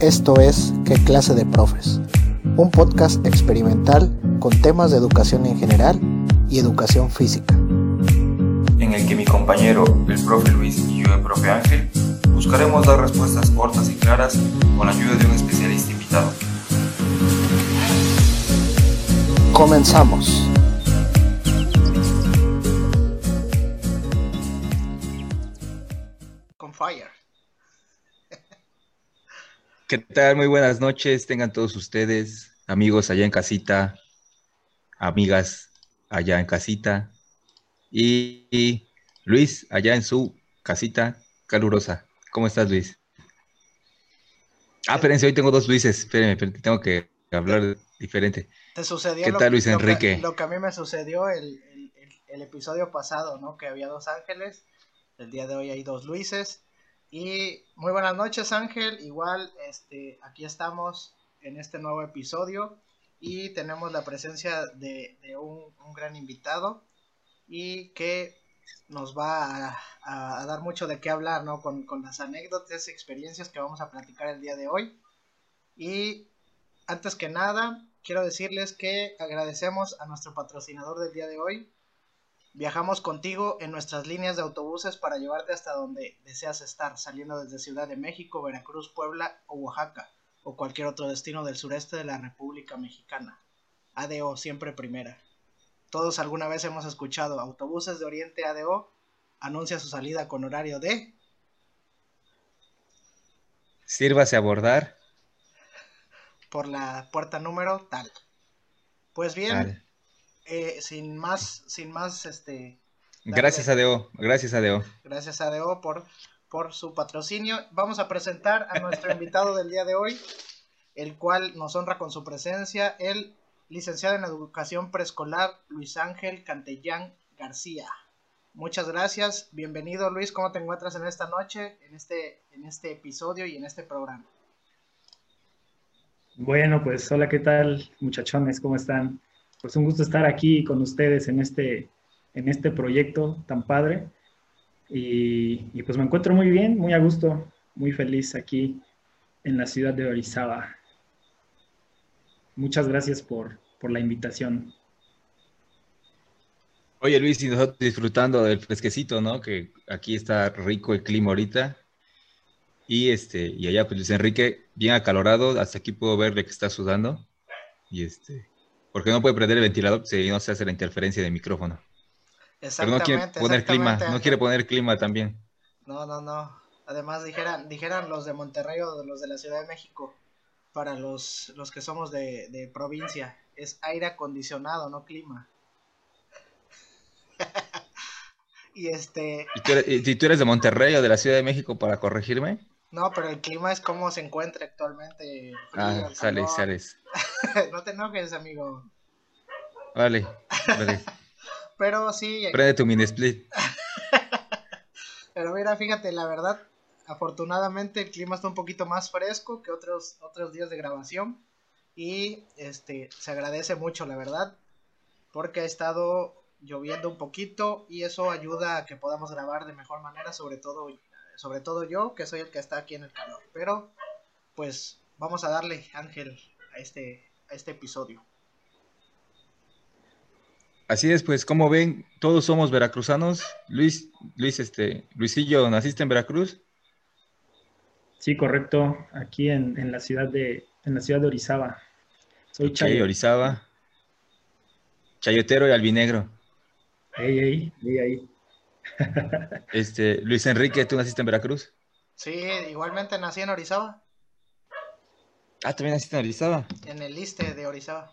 Esto es ¿Qué clase de profes? Un podcast experimental con temas de educación en general y educación física. En el que mi compañero, el profe Luis y yo, el profe Ángel, buscaremos dar respuestas cortas y claras con la ayuda de un especialista invitado. Comenzamos. ¿Qué tal? Muy buenas noches. Tengan todos ustedes, amigos allá en casita, amigas allá en casita y, y Luis allá en su casita calurosa. ¿Cómo estás, Luis? Ah, espérense, hoy tengo dos Luises. Espérenme, espérenme, tengo que hablar diferente. Te sucedió ¿Qué lo, tal, Luis lo que- Enrique? Lo que, a mí me sucedió el, el- el- el episodio pasado, ¿no? Que había dos ángeles. El día de hoy hay dos Luises. Y muy buenas noches, Ángel. Igual, este, aquí estamos en este nuevo episodio. Y tenemos la presencia de, un, gran invitado. Y que nos va a, a- dar mucho de qué hablar, ¿no? Con, con las anécdotas experiencias que vamos a platicar el día de hoy. Y antes que nada, quiero decirles que agradecemos a nuestro patrocinador del día de hoy. Viajamos contigo en nuestras líneas de autobuses para llevarte hasta donde deseas estar, saliendo desde Ciudad de México, Veracruz, Puebla o Oaxaca, o cualquier otro destino del sureste de la República Mexicana. ADO, siempre primera. Todos alguna vez hemos escuchado Autobuses de Oriente ADO anuncia su salida con horario de Sírvase a abordar. por la puerta número tal. Pues bien. Eh, sin más, sin más, este, Gracias a Deo, gracias a Deo. gracias a DO por, por su patrocinio. Vamos a presentar a nuestro invitado del día de hoy, el cual nos honra con su presencia, el licenciado en educación preescolar Luis Ángel Cantellán García. Muchas gracias, bienvenido Luis, ¿cómo te encuentras en esta noche, en este, en este episodio y en este programa? Bueno, pues hola, ¿qué tal muchachones? ¿Cómo están? Pues un gusto estar aquí con ustedes en este, en este proyecto tan padre. Y, pues me encuentro muy bien, muy a gusto, muy feliz aquí en la ciudad de Orizaba. Muchas gracias por, por la invitación. Oye Luis, y nosotros disfrutando del fresquecito, ¿no? Que aquí está rico el clima ahorita. Y este, y allá pues Luis Enrique, bien acalorado, hasta aquí puedo verle que está sudando. Y este, porque no puede prender el ventilador si no se hace la interferencia del micrófono. Pero no quiere Exactamente, poner clima, exactamente, no quiere poner clima también. No, no, no. Además dijeran, dijeran los de Monterrey o los de la Ciudad de México, para los, los que somos de, de provincia, es aire acondicionado, no clima. y este, ¿Y tú eres, y tú eres de Monterrey o de la Ciudad de México para corregirme? No, pero el clima es como se encuentra actualmente. Ah, frío, sales, no te enojes, amigo. Vale, vale. Pero sí, Prende tu mini split. Pero mira, fíjate, la verdad, afortunadamente el clima está un poquito más fresco que otros, otros días de grabación. Y este se agradece mucho, la verdad, porque ha estado lloviendo un poquito y eso ayuda a que podamos grabar de mejor manera, sobre todo, sobre todo yo, que soy el que está aquí en el calor. Pero, pues, vamos a darle, Ángel, a este, a este episodio. Así es, pues, como ven, todos somos veracruzanos. Luis, Luis, este, Luisillo, ¿naciste en Veracruz? Sí, correcto, aquí en, en la ciudad de, en la ciudad de Orizaba. Soy Ok, Chayo. Orizaba. Chayotero y albinegro. Ey, ey. Este, Luis Enrique, ¿tú naciste en Veracruz? Sí, igualmente nací en Orizaba, Ah, también naciste en Orizaba. en el liste de Orizaba.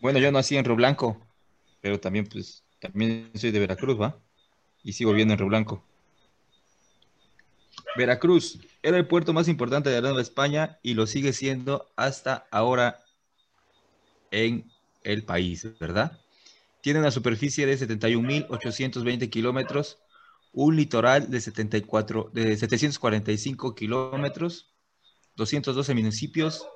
Bueno, yo nací en Río Blanco, pero también, pues, también soy de Veracruz, ¿va? Y sigo viviendo en Río Blanco. Veracruz era el puerto más importante de la Nueva España y lo sigue siendo hasta ahora en el país, ¿verdad? Tiene una superficie de 71.820 kilómetros, un litoral de, 74, de 745 kilómetros, 212 municipios,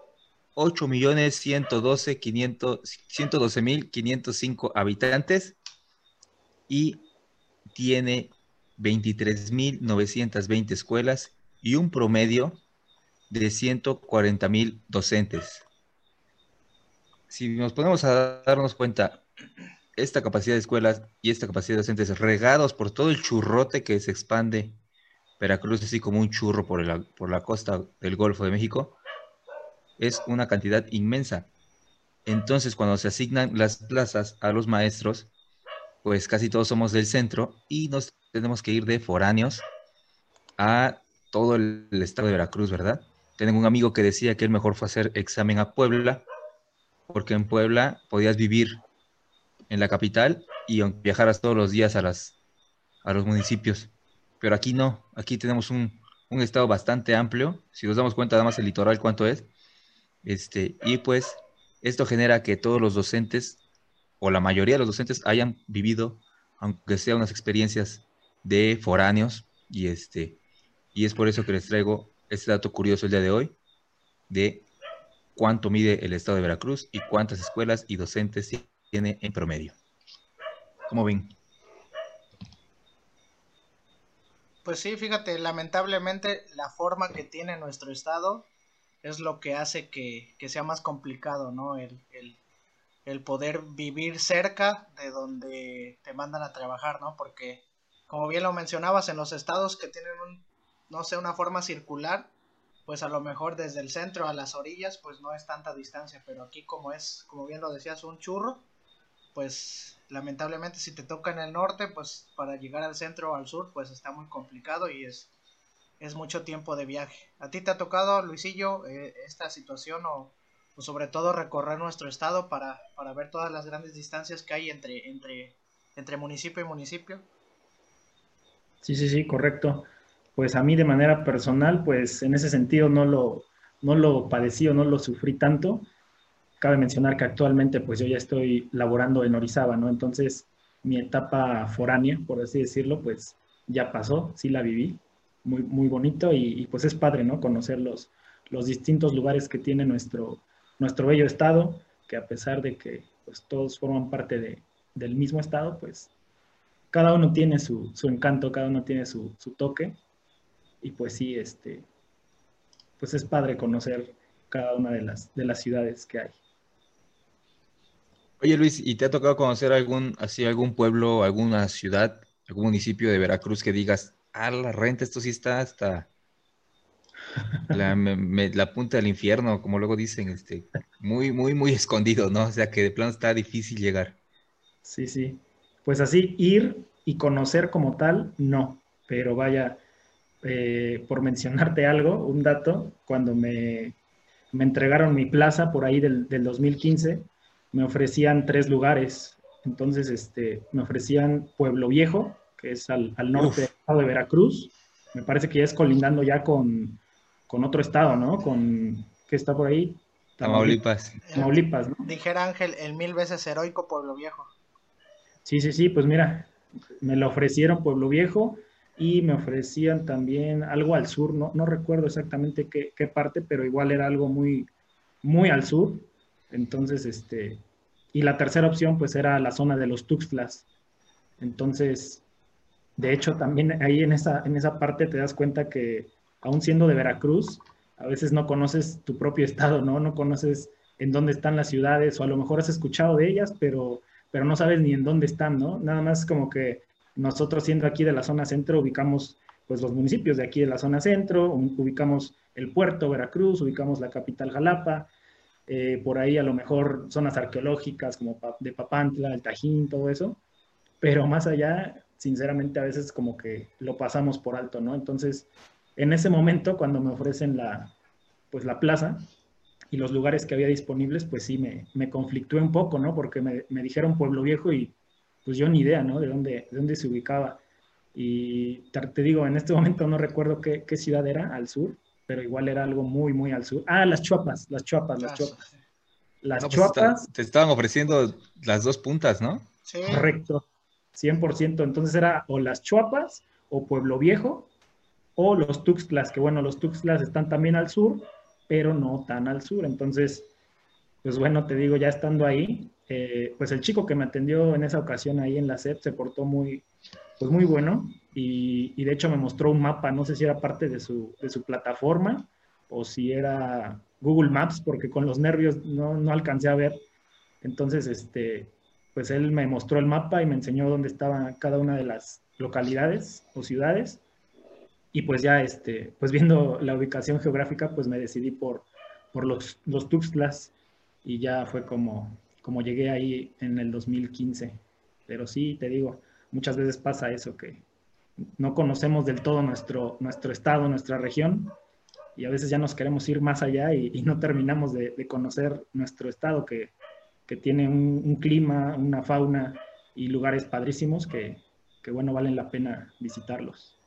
8.112.505 habitantes y tiene 23.920 escuelas y un promedio de 140 mil docentes. Si nos ponemos a darnos cuenta, esta capacidad de escuelas y esta capacidad de docentes regados por todo el churrote que se expande Veracruz, así como un churro por la, por la costa del Golfo de México, es una cantidad inmensa. Entonces, cuando se asignan las plazas a los maestros, pues casi todos somos del centro y nos tenemos que ir de foráneos a todo el, estado de Veracruz, ¿verdad? Tengo un amigo que decía que el mejor fue hacer examen a Puebla, porque en Puebla podías vivir en la capital y viajaras todos los días a, las, a los municipios. Pero aquí no, aquí tenemos un, un estado bastante amplio, si nos damos cuenta, nada más el litoral cuánto es. Este, y pues esto genera que todos los docentes, o la mayoría de los docentes, hayan vivido, aunque sea unas experiencias de foráneos, y este, y es por eso que les traigo este dato curioso el día de hoy, de cuánto mide el estado de Veracruz y cuántas escuelas y docentes tiene en promedio. ¿Cómo ven? Pues sí, fíjate, lamentablemente la forma que tiene nuestro estado es lo que hace que, sea más complicado, ¿no? El, el, poder vivir cerca de donde te mandan a trabajar, ¿no? Porque, como bien lo mencionabas, en los estados que tienen un, no sé, una forma circular, pues a lo mejor desde el centro a las orillas, pues no es tanta distancia, pero aquí como es, como bien lo decías, un churro, pues lamentablemente si te toca en el norte, pues para llegar al centro o al sur, pues está muy complicado y es, es mucho tiempo de viaje. ¿A ti te ha tocado, Luisillo, eh, esta situación o, sobre todo recorrer nuestro estado para, para, ver todas las grandes distancias que hay entre, entre, entre municipio y municipio? Sí, sí, sí, correcto. Pues a mí de manera personal, pues en ese sentido no lo, no lo padecí o no lo sufrí tanto Cabe mencionar que actualmente pues yo ya estoy laborando en Orizaba, ¿no? Entonces mi etapa foránea, por así decirlo, pues ya pasó, sí la viví, muy, muy bonito y, pues es padre, ¿no? Conocer los, los distintos lugares que tiene nuestro, nuestro bello estado, que a pesar de que pues todos forman parte de, del mismo estado, pues cada uno tiene su, su encanto, cada uno tiene su, su, toque y pues sí, este, pues es padre conocer cada una de las, de las ciudades que hay. Oye Luis, ¿y te ha tocado conocer algún, así, algún pueblo, alguna ciudad, algún municipio de Veracruz que digas, ah, la renta, esto sí está hasta la, la punta del infierno, como luego dicen, este, muy, muy, muy escondido, ¿no? O sea que de plano está difícil llegar. Sí, sí. Pues así, ir y conocer como tal, no. Pero vaya, eh, por mencionarte algo, un dato, cuando me, me entregaron mi plaza por ahí del, del 2015, me ofrecían tres lugares. Entonces, este, me ofrecían Pueblo Viejo, que es al, norte del estado de Veracruz. Me parece que ya es colindando ya con, otro estado, ¿no? Con, ¿qué está por ahí? Tamaulipas. Tamaulipas, ¿no? Dijera Ángel, el mil veces heroico Pueblo Viejo. Sí, sí, sí, pues mira, me lo ofrecieron Pueblo Viejo y me ofrecían también algo al sur, no, no recuerdo exactamente qué, qué parte, pero igual era algo muy, muy al sur. Entonces, este, y la tercera opción pues era la zona de los Tuxtlas. Entonces, de hecho, también ahí en esa, en esa parte te das cuenta que aún siendo de Veracruz, a veces no conoces tu propio estado, ¿no? No conoces en dónde están las ciudades o a lo mejor has escuchado de ellas, pero, pero no sabes ni en dónde están, ¿no? Nada más como que nosotros siendo aquí de la zona centro ubicamos pues los municipios de aquí de la zona centro, ubicamos el puerto Veracruz, ubicamos la capital Jalapa, eh, por ahí a lo mejor zonas arqueológicas como de Papantla, el Tajín, todo eso, pero más allá, sinceramente a veces como que lo pasamos por alto, ¿no? Entonces, en ese momento, cuando me ofrecen la, pues la plaza y los lugares que había disponibles, pues sí, me, me conflictué un poco, ¿no? Porque me, me, dijeron Pueblo Viejo y pues yo ni idea, ¿no? De dónde, de dónde se ubicaba. Y te digo, en este momento no recuerdo qué, qué ciudad era al sur, pero igual era algo muy, muy al sur. Ah, las chuapas, las chuapas, las chuapas. Las pues, chuapas. te estaban ofreciendo las dos puntas, ¿no? Sí. Correcto, 100%. Entonces era o las chuapas o Pueblo Viejo o los Tuxtlas, que bueno, los Tuxtlas están también al sur, pero no tan al sur. Entonces, pues bueno, te digo, ya estando ahí, eh, pues el chico que me atendió en esa ocasión ahí en la SEP se portó muy, pues muy bueno. Y, y, de hecho me mostró un mapa, no sé si era parte de su, de su plataforma o si era Google Maps, porque con los nervios no, no alcancé a ver. Entonces, este, pues él me mostró el mapa y me enseñó dónde estaba cada una de las localidades o ciudades. Y pues ya, este, pues viendo la ubicación geográfica, pues me decidí por, por los, los Tuxtlas y ya fue como, como llegué ahí en el 2015. Pero sí, te digo, muchas veces pasa eso, que no conocemos del todo nuestro, nuestro estado, nuestra región, y a veces ya nos queremos ir más allá y, no terminamos de, conocer nuestro estado, que, que tiene un, clima, una fauna y lugares padrísimos que, que, bueno, valen la pena visitarlos.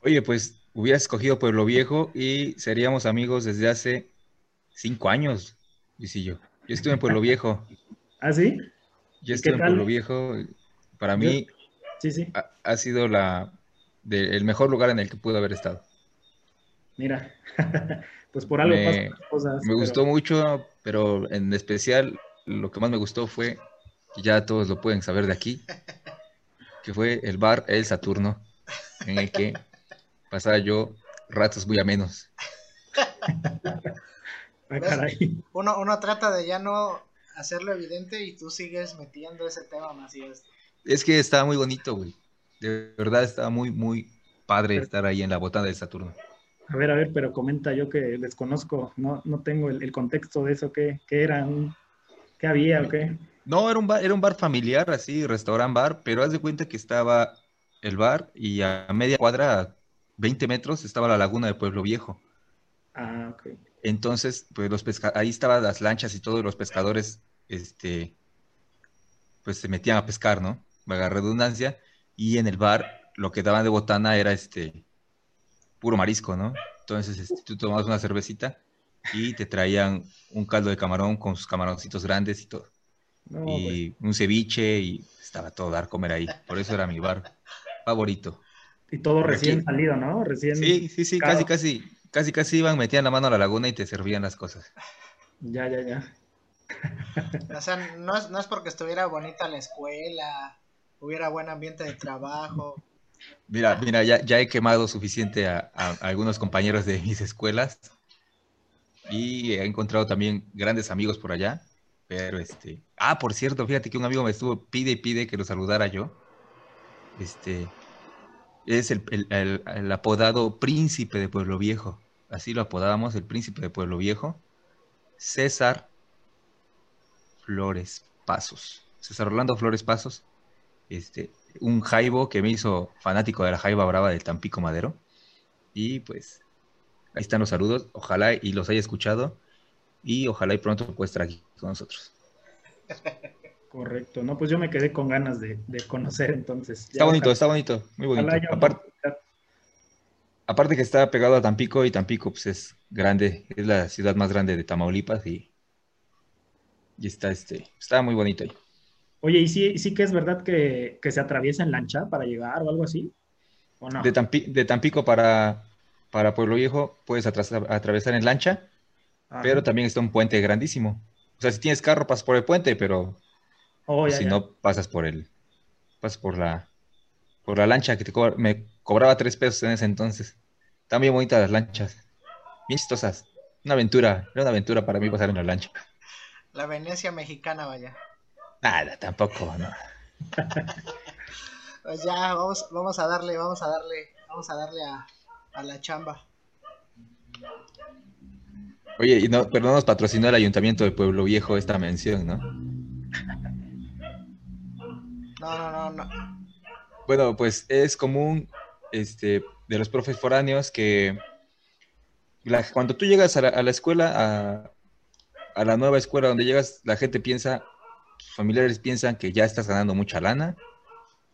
Oye, pues hubieras escogido Pueblo Viejo y seríamos amigos desde hace cinco años, yo. Yo estuve en Pueblo Viejo. ¿Ah, sí? Yo estuve en Pueblo Viejo. Para mí sí, sí. Ha, sido la, el mejor lugar en el que pude haber estado. Mira, pues por algo me, cosas. Me gustó mucho, pero en especial lo que más me gustó fue, que ya todos lo pueden saber de aquí, que fue el bar El Saturno, en el que pasaba yo ratos muy a menos. Ah, uno, uno trata de ya no hacerlo evidente y tú sigues metiendo ese tema más y es. Es que estaba muy bonito, güey. De verdad estaba muy, muy padre estar ahí en la botana del Saturno. A ver, a ver, pero comenta yo que desconozco, no, no tengo el, contexto de eso, ¿qué, qué era? ¿Qué había o qué? No, era un bar, era un bar familiar, así, restaurant bar, pero haz de cuenta que estaba el bar y a media cuadra, 20 metros, estaba la laguna de Pueblo Viejo. Ah, ok. Entonces, pues los ahí estaban las lanchas y todos los pescadores, este, pues se metían a pescar, ¿no? Vaga redundancia, y en el bar lo que daban de botana era este, puro marisco, ¿no? Entonces este, tú tomabas una cervecita y te traían un caldo de camarón con sus camaroncitos grandes y todo. y pues. un ceviche y estaba todo dar comer ahí. Por eso era mi bar favorito. Y todo recién salido, ¿no? Recién. Sí, sí, sí, casi, casi, casi, casi iban, metían la mano a la laguna y te servían las cosas. Ya, ya, ya. O sea, no es, no es porque estuviera bonita la escuela, hubiera buen ambiente de trabajo, Mira, mira, ya, ya he quemado suficiente a, algunos compañeros de mis escuelas y he encontrado también grandes amigos por allá. Pero este, ah, por cierto, fíjate que un amigo me estuvo pide y pide que lo saludara yo. Este, es el, el, apodado príncipe de Pueblo Viejo. Así lo apodábamos, el príncipe de Pueblo Viejo. César Flores Pasos. César Orlando Flores Pasos. Este, un jaibo que me hizo fanático de la jaiba brava del Tampico Madero. Y pues ahí están los saludos. Ojalá y los haya escuchado. Y ojalá y pronto estar aquí con nosotros. Correcto, no, pues yo me quedé con ganas de, conocer entonces. está bonito, está bonito, muy bonito. Aparte, que está pegado a Tampico y Tampico pues es grande, es la ciudad más grande de Tamaulipas y, y está este, está muy bonito ahí. Oye, ¿y sí, sí que es verdad que, se atraviesa en lancha para llegar o algo así? ¿O no? de, Tampico para, para Pueblo Viejo puedes atravesar en lancha, pero también está un puente grandísimo. O sea, si tienes carro, pasas por el puente, pero oh, si no, pasas por el, pasas por la, por la lancha que te me cobraba tres pesos en ese entonces. Están bien bonitas las lanchas, bien chistosas. Una aventura, era una aventura para mí pasar en la lancha. La Venecia mexicana, vaya. Nada, tampoco, ¿no? pues ya, vamos, vamos a darle, vamos a darle, vamos a darle a, la chamba. Oye, y no, pero no nos patrocinó el Ayuntamiento de Pueblo Viejo esta mención, ¿no? No, no, no, no. Bueno, pues es común este, de los profes foráneos que cuando tú llegas a la, escuela, a, la nueva escuela donde llegas, la gente piensa, familiares piensan que ya estás ganando mucha lana,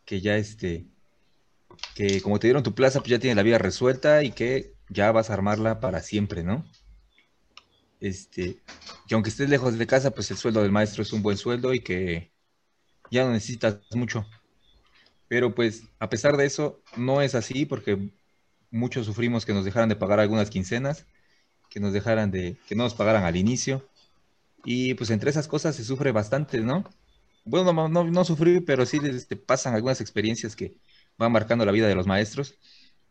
que ya este, que como te dieron tu plaza, pues ya tienes la vida resuelta y que ya vas a armarla para siempre, ¿no? Este, que aunque estés lejos de casa, pues el sueldo del maestro es un buen sueldo y que ya no necesitas mucho. Pero pues a pesar de eso, no es así porque muchos sufrimos que nos dejaran de pagar algunas quincenas, que nos dejaran de, que no nos pagaran al inicio, y pues entre esas cosas se sufre bastante, ¿no? bueno, no, no, no pero sí este, pasan algunas experiencias que van marcando la vida de los maestros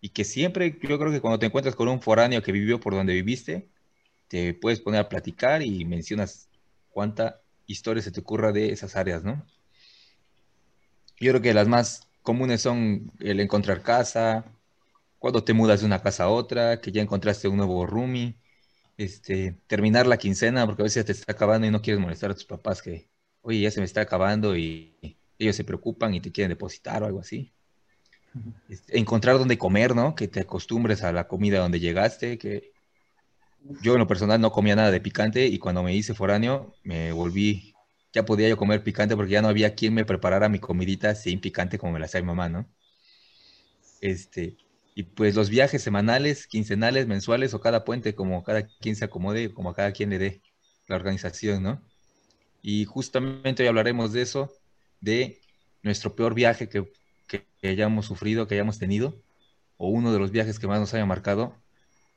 y que siempre, yo creo que cuando te encuentras con un foráneo que vivió por donde viviste, te puedes poner a platicar y mencionas cuánta historia se te ocurra de esas áreas, ¿no? Yo creo que las más comunes son el encontrar casa, cuando te mudas de una casa a otra, que ya encontraste un nuevo roomie, este, terminar la quincena, porque a veces te está acabando y no quieres molestar a tus papás que, oye, ya se me está acabando y ellos se preocupan y te quieren depositar o algo así. Este, encontrar dónde comer, ¿no? Que te acostumbres a la comida donde llegaste, que yo en lo personal no comía nada de picante y cuando me hice foráneo me volví, ya podía yo comer picante porque ya no había quien me preparara mi comidita sin picante como me la hacía mi mamá, ¿no? Este, y pues los viajes semanales, quincenales, mensuales o cada puente, como cada quien se acomode, como a cada quien le dé la organización, ¿no? Y justamente hoy hablaremos de eso, de nuestro peor viaje que, que, hayamos sufrido, que hayamos tenido, o uno de los viajes que más nos haya marcado,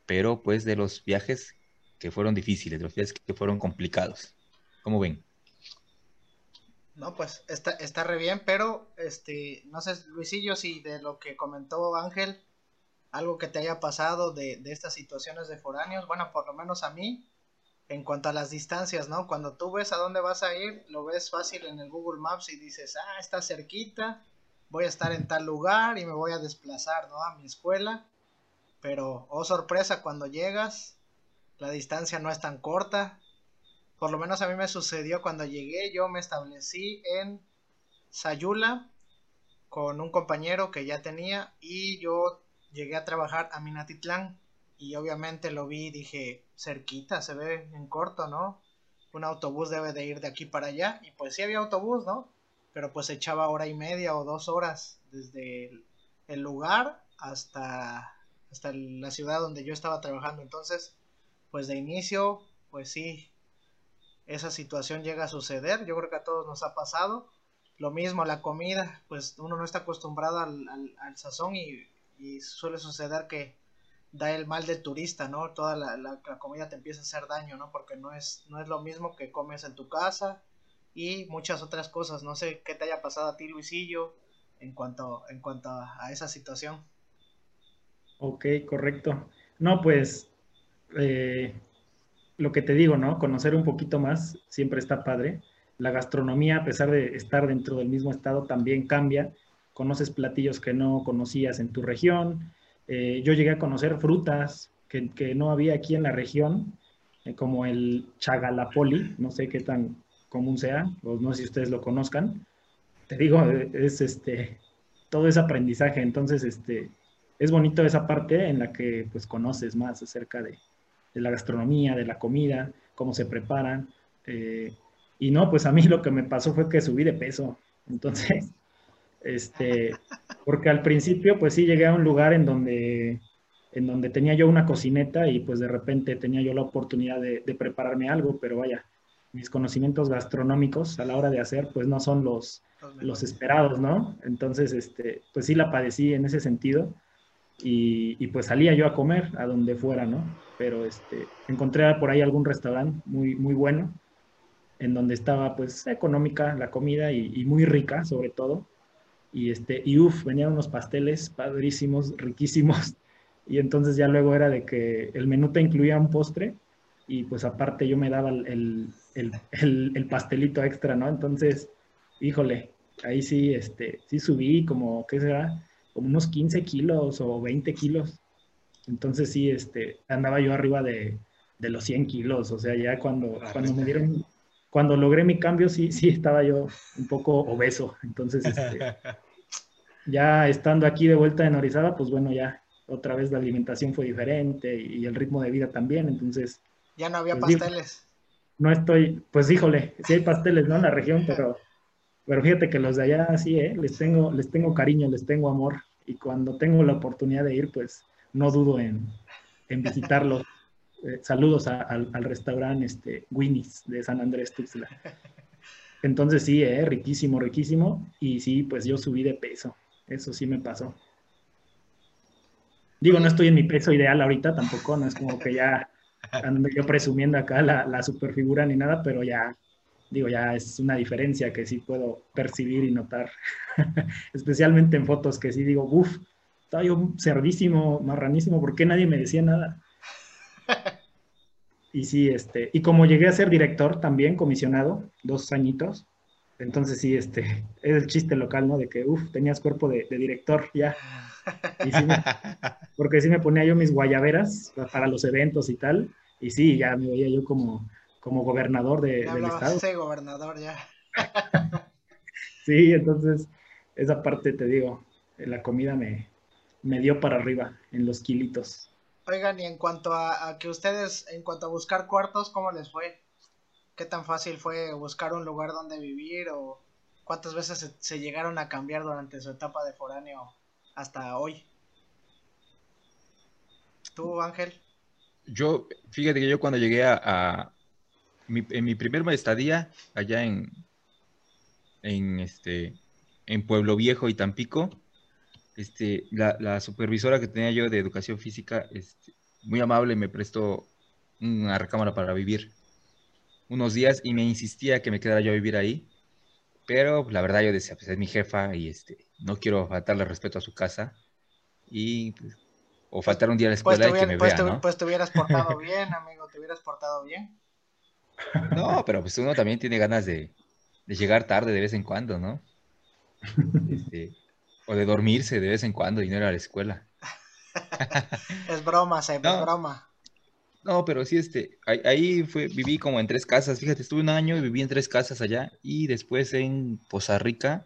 pero pues de los viajes que fueron difíciles, de los viajes que fueron complicados. ¿Cómo ven? No, pues está, está re bien, pero este, no sé, Luisillo, si de lo que comentó Ángel, algo que te haya pasado de, de estas situaciones de foráneos, bueno, por lo menos a mí, en cuanto a las distancias, ¿no? Cuando tú ves a dónde vas a ir, lo ves fácil en el Google Maps y dices, ah, está cerquita, voy a estar en tal lugar y me voy a desplazar, ¿no? A mi escuela. Pero, oh sorpresa, cuando llegas, la distancia no es tan corta. Por lo menos a mí me sucedió cuando llegué, yo me establecí en Sayula con un compañero que ya tenía y yo llegué a trabajar a Minatitlán y obviamente lo vi y dije, cerquita, se ve en corto, ¿no? Un autobús debe de ir de aquí para allá. Y pues sí había autobús, ¿no? Pero pues echaba hora y media o dos horas desde el, lugar hasta, hasta la ciudad donde yo estaba trabajando. Entonces, pues de inicio, pues sí, esa situación llega a suceder. Yo creo que a todos nos ha pasado. Lo mismo, la comida, pues uno no está acostumbrado al, al, sazón y, suele suceder que da el mal del turista, ¿no? Toda la, la, comida te empieza a hacer daño, ¿no? Porque no es, no es lo mismo que comes en tu casa y muchas otras cosas. No sé qué te haya pasado a ti, Luisillo, en cuanto, en cuanto a, esa situación. Ok, correcto. No, pues eh, lo que te digo, ¿no? Conocer un poquito más siempre está padre. La gastronomía, a pesar de estar dentro del mismo estado, también cambia. Conoces platillos que no conocías en tu región, eh, yo llegué a conocer frutas que, no había aquí en la región, eh, como el chagalapoli, no sé qué tan común sea, o no sé si ustedes lo conozcan. Te digo, eh, es este, todo ese aprendizaje, entonces este, es bonito esa parte en la que pues conoces más acerca de, la gastronomía, de la comida, cómo se preparan. y no, pues a mí lo que me pasó fue que subí de peso. Entonces, este, porque al principio, pues sí, llegué a un lugar en donde, en donde tenía yo una cocineta y pues de repente tenía yo la oportunidad de, prepararme algo, pero vaya, mis conocimientos gastronómicos a la hora de hacer, pues no son los, los esperados, ¿no? Entonces, este, pues sí la padecí en ese sentido y, pues salía yo a comer a donde fuera, ¿no? Pero este, encontré por ahí algún restaurante muy, muy bueno, en donde estaba pues económica la comida y, y muy rica sobre todo y este, y uff, venían unos pasteles padrísimos, riquísimos, y entonces ya luego era de que el menú te incluía un postre, y pues aparte yo me daba el, el, el, el pastelito extra, ¿no? Entonces, híjole, ahí sí, este, sí subí como, ¿qué será? Como unos 15 kilos o 20 kilos. Entonces sí, este, andaba yo arriba de, de los 100 kilos, o sea, ya cuando, cuando me dieron cuando logré mi cambio, sí, sí estaba yo un poco obeso. Entonces, este, ya estando aquí de vuelta en Orizaba, pues bueno, ya otra vez la alimentación fue diferente y, el ritmo de vida también. Entonces. Ya no había pues, pasteles. no estoy, pues híjole, sí hay pasteles, ¿no? En la región, pero, pero fíjate que los de allá sí, ¿eh? Les tengo, les tengo cariño, les tengo amor. Y cuando tengo la oportunidad de ir, pues no dudo en, en visitarlos. Eh, saludos al, restaurante este, Winnie's de San Andrés Tuxtla. Entonces sí, eh, riquísimo, riquísimo. Y sí, pues yo subí de peso. Eso sí me pasó. Digo, no estoy en mi peso ideal ahorita tampoco, no es como que ya ando yo presumiendo acá la, la superfigura ni nada, pero ya, digo, ya es una diferencia que sí puedo percibir y notar, especialmente en fotos que sí digo, uff, estaba yo cerdísimo, marranísimo, ¿por qué nadie me decía nada? Y sí, este, y como llegué a ser director también, comisionado, dos añitos, entonces sí, este, es el chiste local, ¿no? De que, uff, tenías cuerpo de, director ya. porque sí me ponía yo mis guayaberas para los eventos y tal, y sí, ya me veía yo como, como gobernador de, del estado. Sí, gobernador ya. sí, entonces, esa parte te digo, la comida me, me dio para arriba en los kilitos. Oigan, y en cuanto a, que ustedes, en cuanto a buscar cuartos, ¿cómo les fue? ¿Qué tan fácil fue buscar un lugar donde vivir o cuántas veces se, llegaron a cambiar durante su etapa de foráneo hasta hoy? ¿Tú, Ángel? Yo, fíjate que yo cuando llegué a, en mi primer estadía allá en, en este en Pueblo Viejo y Tampico, este, la, supervisora que tenía yo de educación física, este, muy amable, me prestó una recámara para vivir unos días y me insistía que me quedara yo a vivir ahí. Pero la verdad yo decía, pues es mi jefa y este, no quiero faltarle respeto a su casa y pues, o faltar un día a la pues escuela y que me pues vea, ¿no? Pues te hubieras portado bien, amigo, te hubieras portado bien. No, pero pues uno también tiene ganas de, de llegar tarde de vez en cuando, ¿no? Este, o de dormirse de vez en cuando y no ir a la escuela. es broma, se es broma. No, pero sí, este, ahí, fue, viví como en tres casas, fíjate, estuve un año y viví en tres casas allá, y después en Poza Rica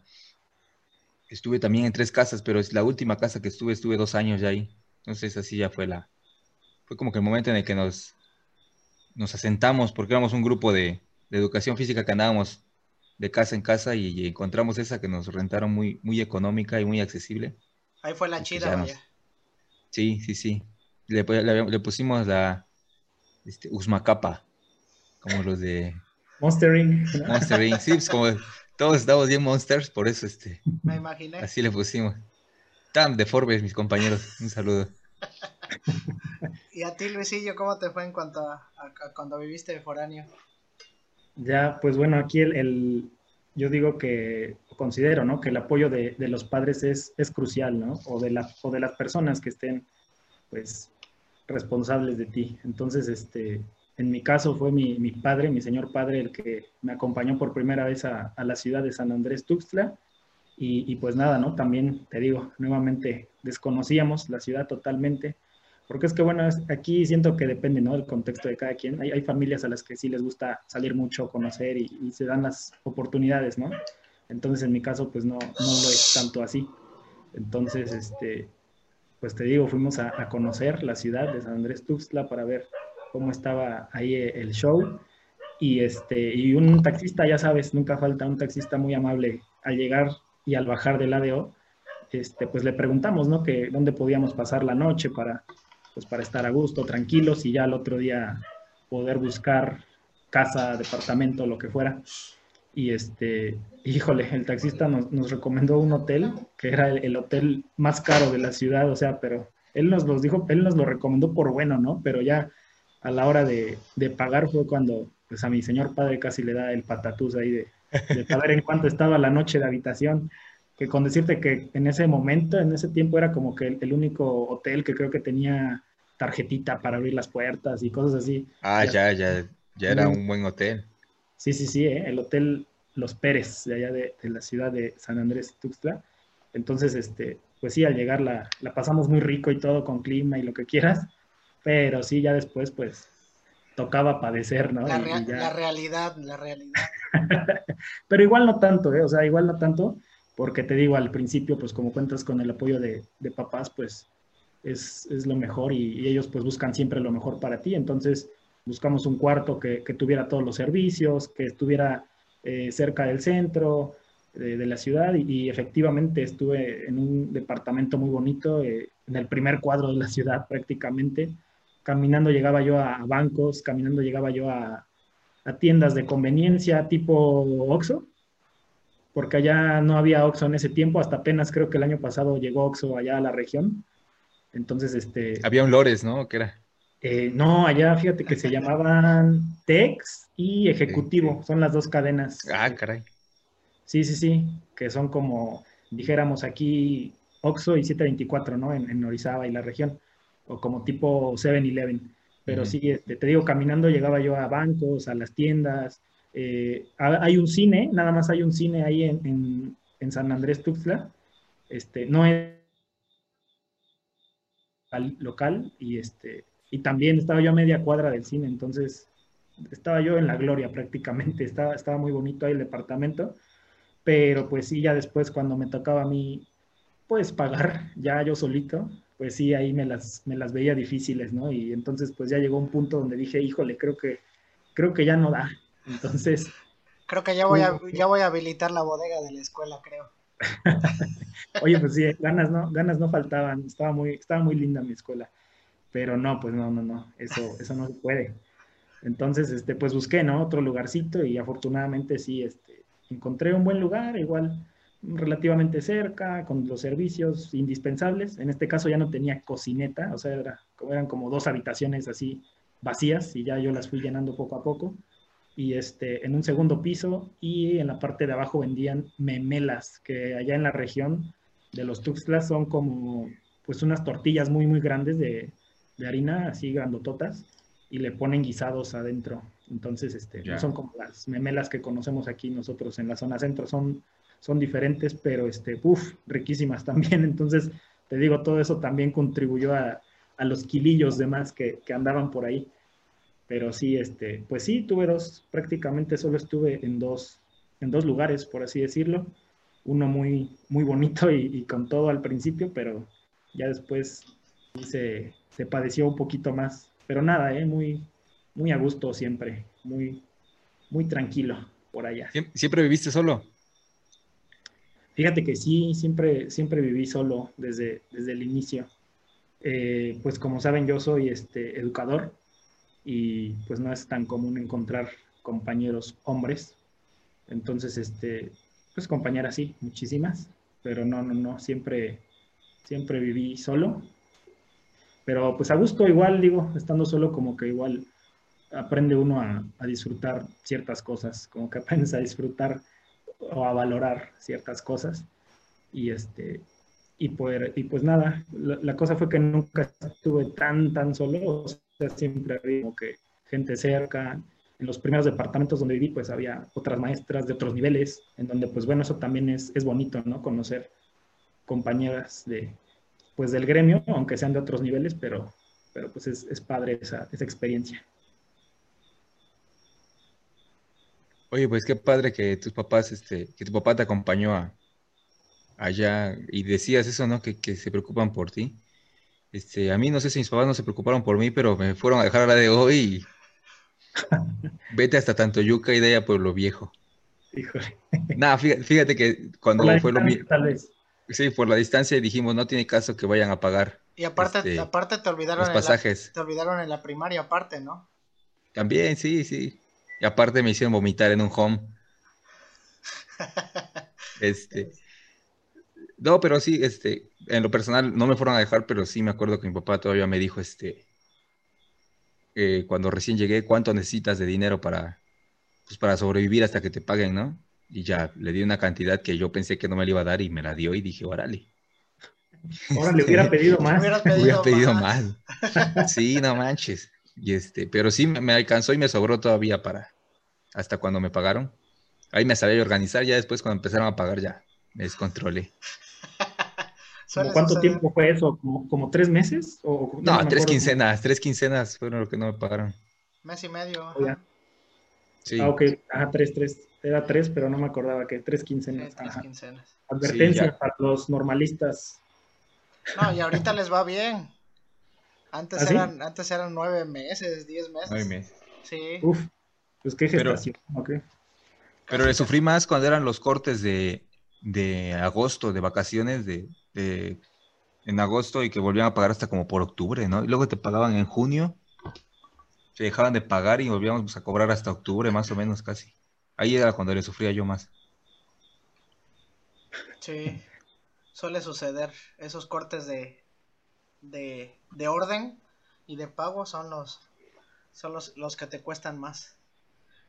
estuve también en tres casas, pero es la última casa que estuve, estuve dos años ya ahí. Entonces así ya fue la, fue como que el momento en el que nos, nos asentamos, porque éramos un grupo de, de educación física que andábamos de casa en casa y, encontramos esa que nos rentaron muy, muy económica y muy accesible. Ahí fue la pues chida, Sí, sí, sí. Le, pusimos la este, Usmacapa, como los de... Monstering. Monstering, sí, pues como todos estábamos bien monsters, por eso este... Me imaginé. Así le pusimos. Tan de Forbes, mis compañeros. Un saludo. y a ti, Luisillo, ¿cómo te fue en cuanto a, cuando viviste de foráneo? Ya, pues bueno, aquí el, yo digo que considero, ¿no? Que el apoyo de, los padres es, es, crucial, ¿no? O de, la, o de las personas que estén, pues, responsables de ti. Entonces, este, en mi caso fue mi, mi padre, mi señor padre, el que me acompañó por primera vez a, a la ciudad de San Andrés Tuxtla. Y, y, pues nada, ¿no? También te digo, nuevamente desconocíamos la ciudad totalmente porque es que, bueno, aquí siento que depende, ¿no? Del contexto de cada quien. Hay, hay familias a las que sí les gusta salir mucho, conocer y, se dan las oportunidades, ¿no? Entonces, en mi caso, pues no, no lo es tanto así. Entonces, este, pues te digo, fuimos a, a conocer la ciudad de San Andrés Tuxtla para ver cómo estaba ahí el show. Y, este, y un taxista, ya sabes, nunca falta un taxista muy amable al llegar y al bajar del ADO, este, pues le preguntamos, ¿no? Que dónde podíamos pasar la noche para pues para estar a gusto, tranquilos y ya el otro día poder buscar casa, departamento, lo que fuera. Y este, híjole, el taxista nos, recomendó un hotel que era el, hotel más caro de la ciudad, o sea, pero él nos los dijo, él nos lo recomendó por bueno, ¿no? Pero ya a la hora de, pagar fue cuando, pues a mi señor padre casi le da el patatús ahí de, de saber en cuánto estaba la noche de habitación que con decirte que en ese momento, en ese tiempo era como que el, único hotel que creo que tenía tarjetita para abrir las puertas y cosas así. Ah, ya, ya, ya era un buen hotel. Sí, sí, sí, ¿eh? el hotel Los Pérez, de allá de, la ciudad de San Andrés Tuxtla. Entonces, este, pues sí, al llegar la, la pasamos muy rico y todo con clima y lo que quieras, pero sí, ya después, pues, tocaba padecer, ¿no? La, la realidad, la realidad. pero igual no tanto, ¿eh? O sea, igual no tanto porque te digo, al principio, pues como cuentas con el apoyo de, papás, pues es, lo mejor y, ellos pues buscan siempre lo mejor para ti. Entonces buscamos un cuarto que, tuviera todos los servicios, que estuviera eh, cerca del centro de, la ciudad y, efectivamente estuve en un departamento muy bonito, eh, en el primer cuadro de la ciudad prácticamente. Caminando llegaba yo a bancos, caminando llegaba yo a, a tiendas de conveniencia tipo Oxxo, porque allá no había Oxxo en ese tiempo, hasta apenas creo que el año pasado llegó Oxxo allá a la región. Entonces, este... Había un Lores, ¿no? ¿Qué era? Eh, no, allá fíjate que se llamaban Tex, y Ejecutivo, son las dos cadenas. Ah, caray. Sí, sí, sí, que son como, dijéramos aquí, Oxxo y 724, ¿no? En, en Orizaba y la región, o como tipo 7-Eleven. Pero sí, este, te digo, caminando llegaba yo a bancos, a las tiendas. Eh, ha- hay un cine, nada más hay un cine ahí en, San Andrés Tuxtla. Este, no es al- local y este y también estaba yo a media cuadra del cine, entonces estaba yo en la gloria prácticamente, estaba, estaba muy bonito ahí el departamento, pero pues sí, ya después cuando me tocaba a mí, pues pagar ya yo solito, pues sí, ahí me las, me las veía difíciles, ¿no? Y entonces pues ya llegó un punto donde dije, híjole, creo que, creo que ya no da. Entonces, Creo que ya voy a, ya voy a habilitar la bodega de la escuela, creo. oye, pues sí, ganas no, ganas no faltaban, estaba muy, estaba muy linda mi escuela, pero no, pues no, no, no, eso, eso no se puede. Entonces, este, pues busqué, ¿no? Otro lugarcito y afortunadamente sí, este, encontré un buen lugar, igual relativamente cerca, con los servicios indispensables. En este caso ya no tenía cocineta, o sea, era, eran como dos habitaciones así vacías y ya yo las fui llenando poco a poco. Y este, en un segundo piso y en la parte de abajo vendían memelas, que allá en la región de los Tuxtlas son como pues unas tortillas muy, muy grandes de, de harina, así grandototas, y le ponen guisados adentro. Entonces, este, no son como las memelas que conocemos aquí nosotros en la zona centro, son, son diferentes, pero este, uff, riquísimas también. Entonces, te digo, todo eso también contribuyó a, a los kilillos de más que, que andaban por ahí. Pero sí, este, pues sí, tuve dos, prácticamente solo estuve en dos, en dos lugares, por así decirlo. Uno muy, muy bonito y, y con todo al principio, pero ya después se, se padeció un poquito más. Pero nada, ¿eh? muy, muy a gusto siempre, muy, muy tranquilo por allá. ¿Siem- ¿Siempre viviste solo? Fíjate que sí, siempre, siempre viví solo desde, desde el inicio. Eh, pues como saben, yo soy este, educador y pues no es tan común encontrar compañeros hombres. Entonces, este, pues compañeras sí, muchísimas, pero no, no, no, siempre, siempre viví solo. Pero pues a gusto igual, digo, estando solo como que igual aprende uno a, disfrutar ciertas cosas, como que aprendes a disfrutar o a valorar ciertas cosas y este y poder y pues nada la, cosa fue que nunca estuve tan tan solo siempre había como que gente cerca en los primeros departamentos donde viví pues había otras maestras de otros niveles en donde pues bueno eso también es, es bonito no conocer compañeras de pues del gremio aunque sean de otros niveles pero pero pues es, es padre esa, esa experiencia Oye, pues qué padre que tus papás, este, que tu papá te acompañó a, allá y decías eso, ¿no? Que, que se preocupan por ti. Este, a mí no sé si mis papás no se preocuparon por mí, pero me fueron a dejar a la de hoy y vete hasta Tantoyuca y de ahí a Pueblo Viejo. híjole Nada, fíjate, fíjate que cuando Por la fue lo mío, tal vez sí, por la distancia dijimos, no tiene caso que vayan a pagar Y aparte, Este, aparte te olvidaron los en la, pasajes. te olvidaron en la primaria aparte, ¿no? También, sí, sí. Y aparte me hicieron vomitar en un home. Este, no, pero sí, este, en lo personal no me fueron a dejar, pero sí me acuerdo que mi papá todavía me dijo, este, eh, cuando recién llegué, ¿cuánto necesitas de dinero para, pues, para sobrevivir hasta que te paguen, ¿no? Y ya le di una cantidad que yo pensé que no me la iba a dar y me la dio y dije, órale, ahora le hubiera pedido más Hubieras hubiera pedido más. más. Sí, no manches. Y este, pero sí me, me alcanzó y me sobró todavía para hasta cuando me pagaron. Ahí me sabía organizar, ya después cuando empezaron a pagar ya me descontrolé. ¿Cómo ¿Cuánto tiempo fue eso? ¿Como, como tres meses? O, No, me tres acuerdo. quincenas, tres quincenas fueron lo que no me pagaron. Mes y medio. ajá. Oiga. Sí, Ah, ok, ajá, tres, tres. Era tres, pero no me acordaba que tres Sí, quincenas. tres Ajá. quincenas. Advertencia para los normalistas. No, y ahorita les va bien. Antes ¿Ah, sí? eran, antes eran nueve meses, diez meses. nueve meses. Sí. Uf, pues qué Pero- gestación. ok. Pero le sufrí más cuando eran los cortes de, de agosto, de vacaciones, de, de- en agosto y que volvían a pagar hasta como por octubre, ¿no? Y luego te pagaban en junio, se dejaban de pagar y volvíamos a cobrar hasta octubre, más o menos casi. Ahí era cuando le sufría yo más. Sí, suele suceder. Esos cortes de, de, de orden y de pago son los, son los, los que te cuestan más.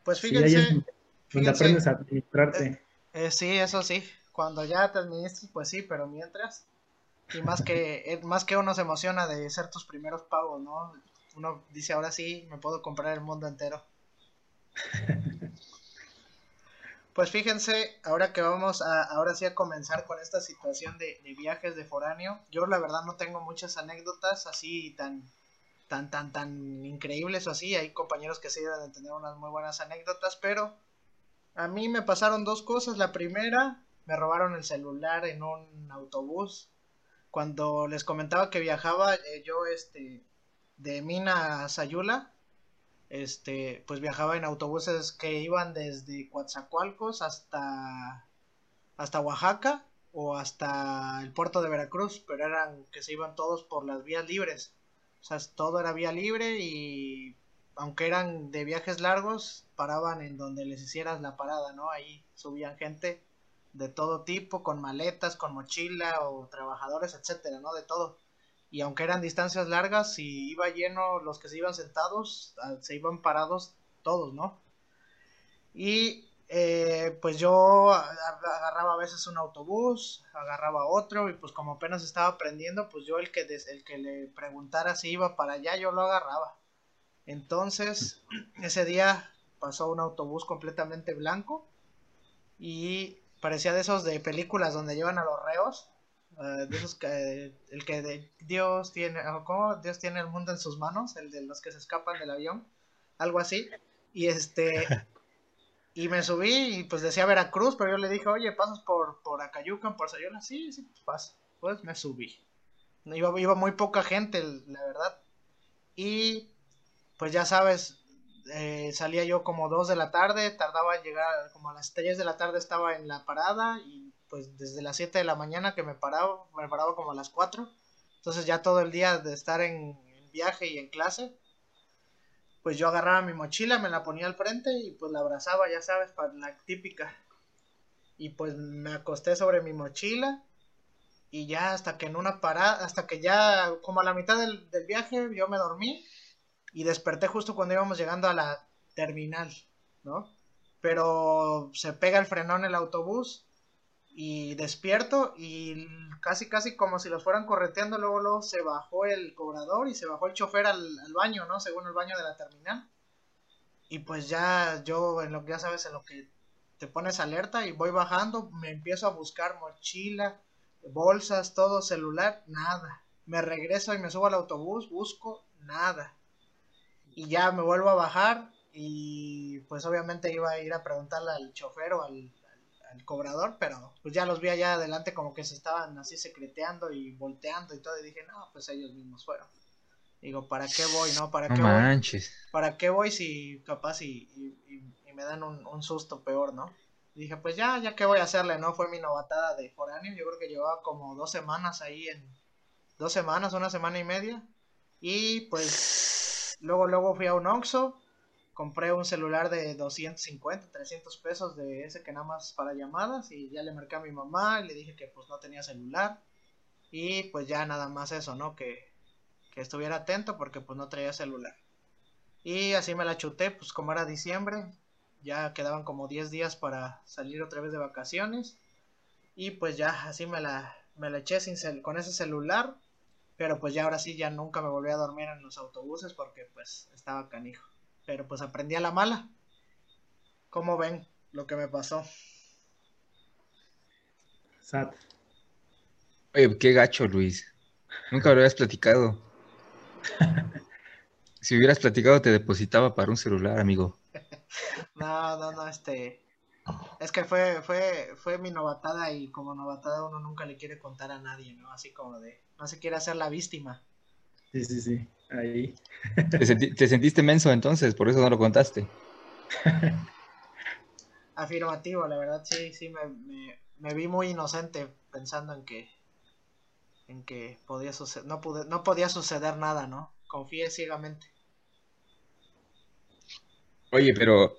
Pues Sí, ahí es fíjense, donde fíjense, aprendes a administrarte. eh, sí, eso sí, cuando ya te administras, pues sí, pero mientras, y más que, eh, más que uno se emociona de ser tus primeros pagos, ¿no? Uno dice, ahora sí, me puedo comprar el mundo entero. Pues fíjense, ahora que vamos a, ahora sí a comenzar con esta situación de, de viajes de foráneo, yo la verdad no tengo muchas anécdotas así tan, tan, tan, tan increíbles o así, hay compañeros que sí deben de tener unas muy buenas anécdotas, pero a mí me pasaron dos cosas, la primera, me robaron el celular en un autobús, cuando les comentaba que viajaba eh, yo este de Mina a Sayula, este, pues viajaba en autobuses que iban desde Coatzacoalcos hasta, hasta Oaxaca o hasta el puerto de Veracruz, pero eran que se iban todos por las vías libres. O sea, todo era vía libre y aunque eran de viajes largos, paraban en donde les hicieras la parada, ¿no? Ahí subían gente de todo tipo, con maletas, con mochila o trabajadores, etcétera, ¿no? De todo y aunque eran distancias largas, si iba lleno los que se iban sentados, ah, se iban parados todos, ¿no? Y eh, pues yo agarraba a veces un autobús, agarraba otro y pues como apenas estaba aprendiendo, pues yo el que, el que le preguntara si iba para allá, yo lo agarraba. Entonces, ese día pasó un autobús completamente blanco y parecía de esos de películas donde llevan a los reos eh, de esos que el que de Dios tiene ¿cómo? Dios tiene el mundo en sus manos el de los que se escapan del avión algo así. Y este y me subí y pues decía Veracruz pero yo le dije oye pasas por por Acayucan por Sayula sí sí pues paso pues me subí. Iba iba muy poca gente la verdad. Y pues ya sabes eh, salía yo como 2 de la tarde, tardaba en llegar, como a las 3 de la tarde estaba en la parada y pues desde las 7 de la mañana que me paraba, me paraba como a las 4, entonces ya todo el día de estar en, viaje y en clase, pues yo agarraba mi mochila, me la ponía al frente y pues la abrazaba, ya sabes, para la típica, y pues me acosté sobre mi mochila y ya hasta que en una parada, hasta que ya como a la mitad del viaje yo me dormí y desperté justo cuando íbamos llegando a la terminal, ¿no? Pero se pega el frenón el autobús y despierto y casi casi como si los fueran correteando, luego se bajó el cobrador y se bajó el chofer al, al baño, ¿no? Según el baño de la terminal. Y pues ya yo, en lo que ya sabes, en lo que te pones alerta y voy bajando, me empiezo a buscar mochila, bolsas, todo, celular, nada. Me regreso y me subo al autobús, busco, nada y ya me vuelvo a bajar y pues obviamente iba a ir a preguntarle al chofer o al, al, al, cobrador, pero pues ya los vi allá adelante como que se estaban así secreteando y volteando y todo y dije, no, pues ellos mismos fueron. Digo, ¿para qué voy, no? ¿Para No qué manches. voy? ¿Para qué voy si capaz y, y, y, y me dan un, un, susto peor, no? Y dije, pues ya, ya qué voy a hacerle, ¿no? Fue mi novatada de foráneo, yo creo que llevaba como dos semanas ahí en... Dos semanas, una semana y media. Y pues luego, luego fui a un Oxxo, compré un celular de 250, 300 pesos de ese que nada más para llamadas y ya le marqué a mi mamá y le dije que pues no tenía celular y pues ya nada más eso, ¿no? Que, que estuviera atento porque pues no traía celular. Y así me la chuté, pues como era diciembre, ya quedaban como 10 días para salir otra vez de vacaciones y pues ya así me la, me la eché sin cel con ese celular pero pues ya ahora sí ya nunca me volví a dormir en los autobuses porque pues estaba canijo. Pero pues aprendí a la mala. ¿Cómo ven lo que me pasó? Sad. Oye, qué gacho, Luis. Nunca lo habías platicado. si hubieras platicado, te depositaba para un celular, amigo. no, no, no, este. Es que fue, fue, fue mi novatada y como novatada uno nunca le quiere contar a nadie, ¿no? Así como de, no se quiere hacer la víctima. Sí, sí, sí, ahí. ¿Te, senti te sentiste menso entonces, por eso no lo contaste. Afirmativo, la verdad, sí, sí, me, me, me, vi muy inocente pensando en que, en que podía suceder, no, pude, no podía suceder nada, ¿no? Confié ciegamente. Oye, pero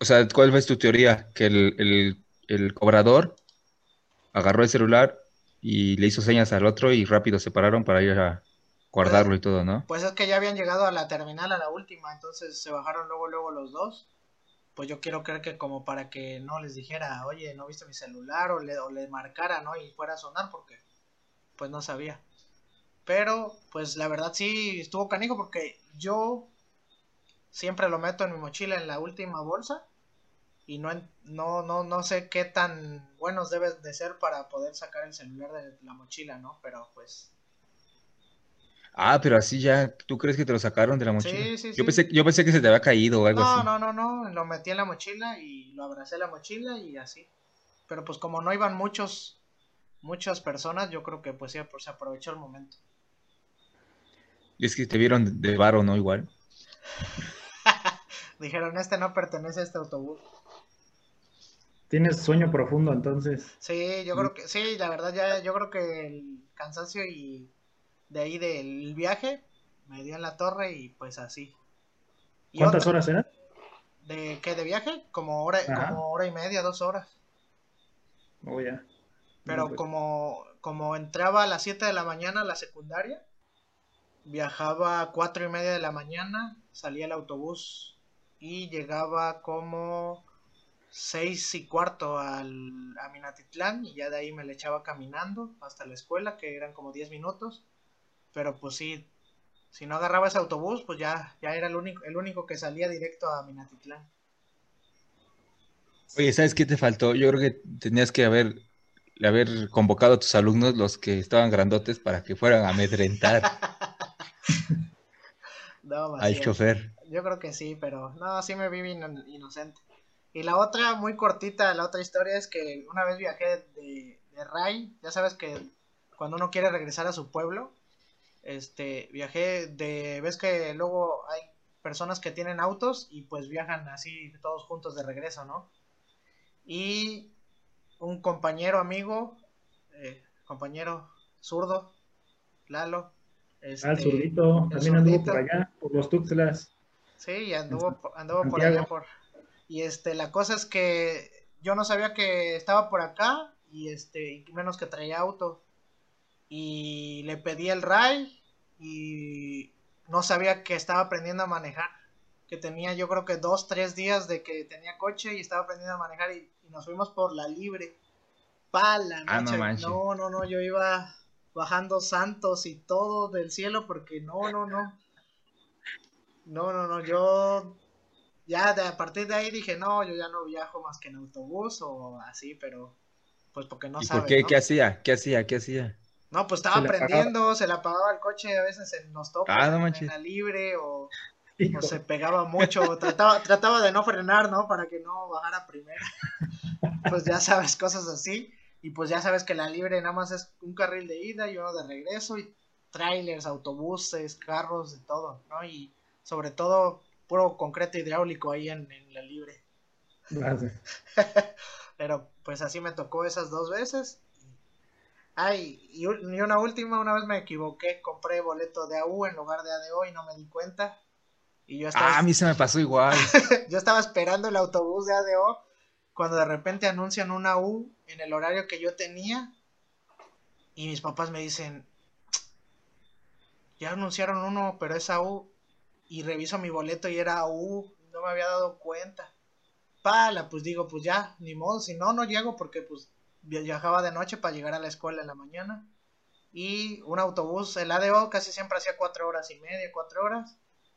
o sea, ¿cuál fue tu teoría? Que el, el, el, cobrador agarró el celular y le hizo señas al otro y rápido se pararon para ir a guardarlo y todo, ¿no? Pues es que ya habían llegado a la terminal a la última, entonces se bajaron luego, luego los dos pues yo quiero creer que como para que no les dijera, oye, no viste mi celular o le, o le marcara, ¿no? Y fuera a sonar porque pues no sabía. Pero pues la verdad sí estuvo canijo porque yo siempre lo meto en mi mochila en la última bolsa y no, no, no, no sé qué tan buenos debes de ser para poder sacar el celular de la mochila, ¿no? Pero pues Ah, pero así ya, ¿tú crees que te lo sacaron de la mochila? Sí, sí, Yo sí. pensé, yo pensé que se te había caído o algo No, así. no, no, no, lo metí en la mochila y lo abracé en la mochila y así. Pero pues como no iban muchos, muchas personas, yo creo que pues sí, pues, se aprovechó el momento. Y es que te vieron de varo, ¿no? Igual. Dijeron, este no pertenece a este autobús. Tienes sueño profundo, entonces. Sí, yo creo que, sí, la verdad ya, yo creo que el cansancio y de ahí del viaje me dio en la torre y pues así. Y ¿Cuántas otra- horas eran? ¿De qué? ¿De viaje? Como hora, Ajá. como hora y media, dos horas. Oh, ya. Pero No, pues, como, como entraba a las 7 de la mañana a la secundaria, viajaba a 4 y media de la mañana, salía el autobús y llegaba como 6 y cuarto al, a Minatitlán y ya de ahí me le echaba caminando hasta la escuela, que eran como 10 minutos. Pero pues sí, si no agarraba ese autobús, pues ya, ya era el único, el único que salía directo a Minatitlán. Oye, ¿sabes qué te faltó? Yo creo que tenías que haber, haber convocado a tus alumnos, los que estaban grandotes, para que fueran a amedrentar No, al chofer. Yo creo que sí, pero no, sí me vi ino- inocente. Y la otra, muy cortita, la otra historia es que una vez viajé de, de Ray, ya sabes que cuando uno quiere regresar a su pueblo, este, viajé de, ves que luego hay personas que tienen autos y pues viajan así todos juntos de regreso, ¿no? Y un compañero amigo, eh, compañero zurdo, Lalo, Ah, el este, zurdito el también anduvo por allá, por los Tuxtlas. Sí, anduvo, anduvo por allá por... Y este, la cosa es que yo no sabía que estaba por acá y este, y menos que traía auto. Y le pedí el RAI y no sabía que estaba aprendiendo a manejar. Que tenía yo creo que dos, tres días de que tenía coche y estaba aprendiendo a manejar y, y nos fuimos por la libre. Pala, Ah, no no, no, no, yo iba bajando santos y todo del cielo porque no, no, no. No, no, no, yo ya de, a partir de ahí dije, no, yo ya no viajo más que en autobús o así, pero pues porque no ¿Y sabe, por qué? ¿no? ¿Qué hacía? ¿Qué hacía? ¿Qué hacía? No, pues estaba Se aprendiendo, se le apagaba el coche a veces en los topos, Ah, no en- la libre o se pegaba mucho, trataba, trataba de no frenar, ¿no? Para que no bajara primero. Pues ya sabes, cosas así. Y pues ya sabes que la libre nada más es un carril de ida y uno de regreso y trailers, autobuses, carros, de todo, ¿no? Y sobre todo puro concreto hidráulico ahí en, en la libre. Gracias. Pero pues así me tocó esas dos veces. Ay, y, u- una última, una vez me equivoqué, compré boleto de AU en lugar de ADO y no me di cuenta. Y yo estaba, Ah, a mí se me pasó igual. yo estaba esperando el autobús de ADO cuando de repente anuncian una U en el horario que yo tenía y mis papás me dicen, ya anunciaron uno, pero es AU y reviso mi boleto y era AU, no me había dado cuenta. Pala, pues digo, pues ya, ni modo, si no, no llego porque pues viajaba de noche para llegar a la escuela en la mañana y un autobús, el ADO casi siempre hacía cuatro horas y media, cuatro horas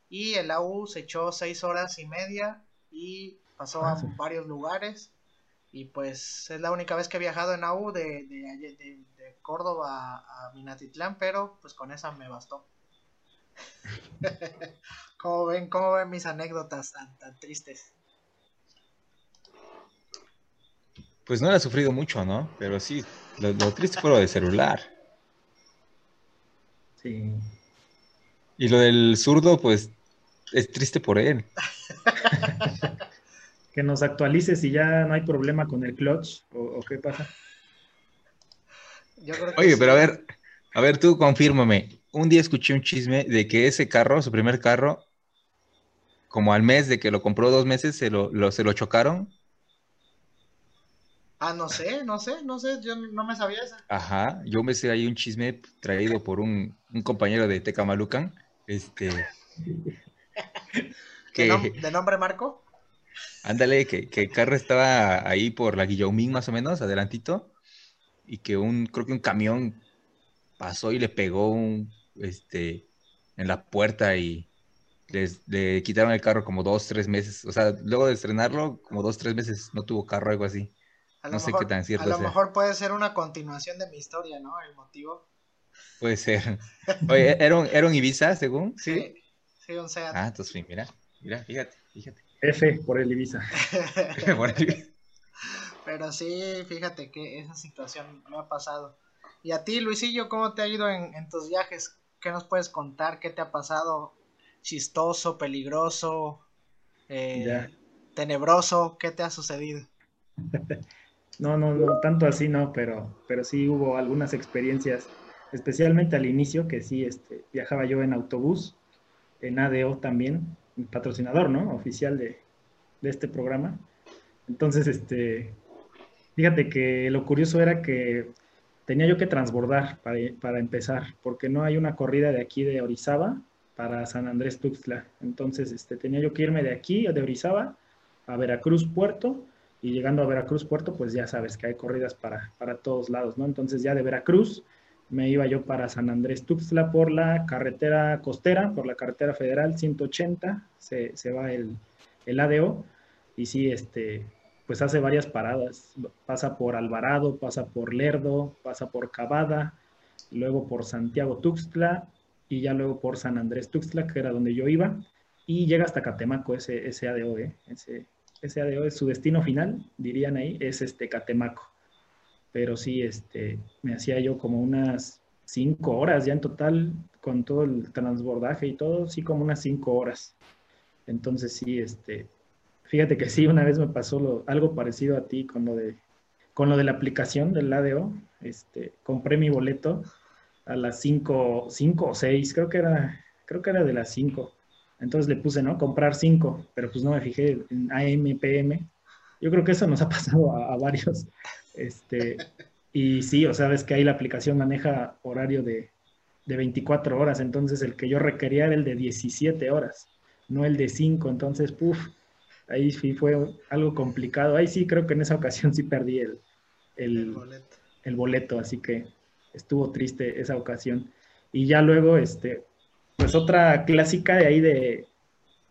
y el AU se echó seis horas y media y pasó Ah, a sí. varios lugares y pues es la única vez que he viajado en AU de, de, de- de Córdoba a, a Minatitlán, pero pues con esa me bastó. ¿Cómo ven, cómo ven mis anécdotas tan, tan tristes? Pues no la he sufrido mucho, ¿no? Pero sí, lo, lo triste fue lo de celular. Sí. Y lo del zurdo, pues es triste por él. Que nos actualices y ya no hay problema con el clutch o, o qué pasa. Yo creo que Oye, sí. pero a ver, a ver, tú confírmame. Un día escuché un chisme de que ese carro, su primer carro, como al mes de que lo compró dos meses, se lo, lo- se lo chocaron. Ah, no sé, no sé, no sé, yo no me sabía esa. Ajá, yo me sé ahí un chisme traído por un, un compañero de Tecamalucan, este, ¿De, que, nom- de nombre Marco? Ándale, que, que el carro estaba ahí por la Guillaumín más o menos, adelantito, y que un, creo que un camión pasó y le pegó un, este, en la puerta y les, le quitaron el carro como dos, tres meses. O sea, luego de estrenarlo, como dos, tres meses no tuvo carro, algo así. no sé qué tan cierto A lo mejor puede ser una continuación de mi historia, ¿no? El motivo. Puede ser. Oye, ¿era un, ¿era un Ibiza, según? Sí, sí, un Seat. Ah, entonces, mira, mira, fíjate, fíjate. F por el Ibiza. Pero sí, fíjate que esa situación me ha pasado. Y a ti, Luisillo, ¿cómo te ha ido en, en tus viajes? ¿Qué nos puedes contar? ¿Qué te ha pasado? ¿Chistoso, peligroso, eh, tenebroso? ¿Qué te ha sucedido? No, no, no, tanto así no, pero, pero sí hubo algunas experiencias, especialmente al inicio, que sí este, viajaba yo en autobús, en ADO también, patrocinador, ¿no? Oficial de, de este programa. Entonces, este, fíjate que lo curioso era que tenía yo que transbordar para, para, empezar, porque no hay una corrida de aquí de Orizaba para San Andrés Tuxtla. Entonces, este, tenía yo que irme de aquí, de Orizaba, a Veracruz Puerto, y llegando a Veracruz Puerto, pues ya sabes que hay corridas para, para todos lados, ¿no? Entonces ya de Veracruz me iba yo para San Andrés Tuxtla por la carretera costera, por la carretera federal 180, se, se va el, el ADO, y sí, este, pues hace varias paradas. Pasa por Alvarado, pasa por Lerdo, pasa por Cavada, luego por Santiago Tuxtla y ya luego por San Andrés Tuxtla, que era donde yo iba, y llega hasta Catemaco ese, ese ADO, ¿eh? ese, ese ADO es su destino final, dirían ahí, es este Catemaco. Pero sí, este, me hacía yo como unas cinco horas ya en total, con todo el transbordaje y todo, sí como unas cinco horas. Entonces sí, este, Fíjate que sí, una vez me pasó algo parecido a ti con lo de con lo de la aplicación del ADO. Este, compré mi boleto a las 5, 5 o 6, creo que era, creo que era de las 5. Entonces le puse, ¿no? Comprar 5, pero pues no me fijé en AM, PM. Yo creo que eso nos ha pasado a, varios. Este, y sí, o sea, ves que ahí la aplicación maneja horario de, de 24 horas, entonces el que yo requería era el de 17 horas, no el de 5. Entonces, puff, ahí sí fue algo complicado. Ahí sí creo que en esa ocasión sí perdí el, el, boleto. el boleto. así que estuvo triste esa ocasión. Y ya luego, este, pues otra clásica de ahí de,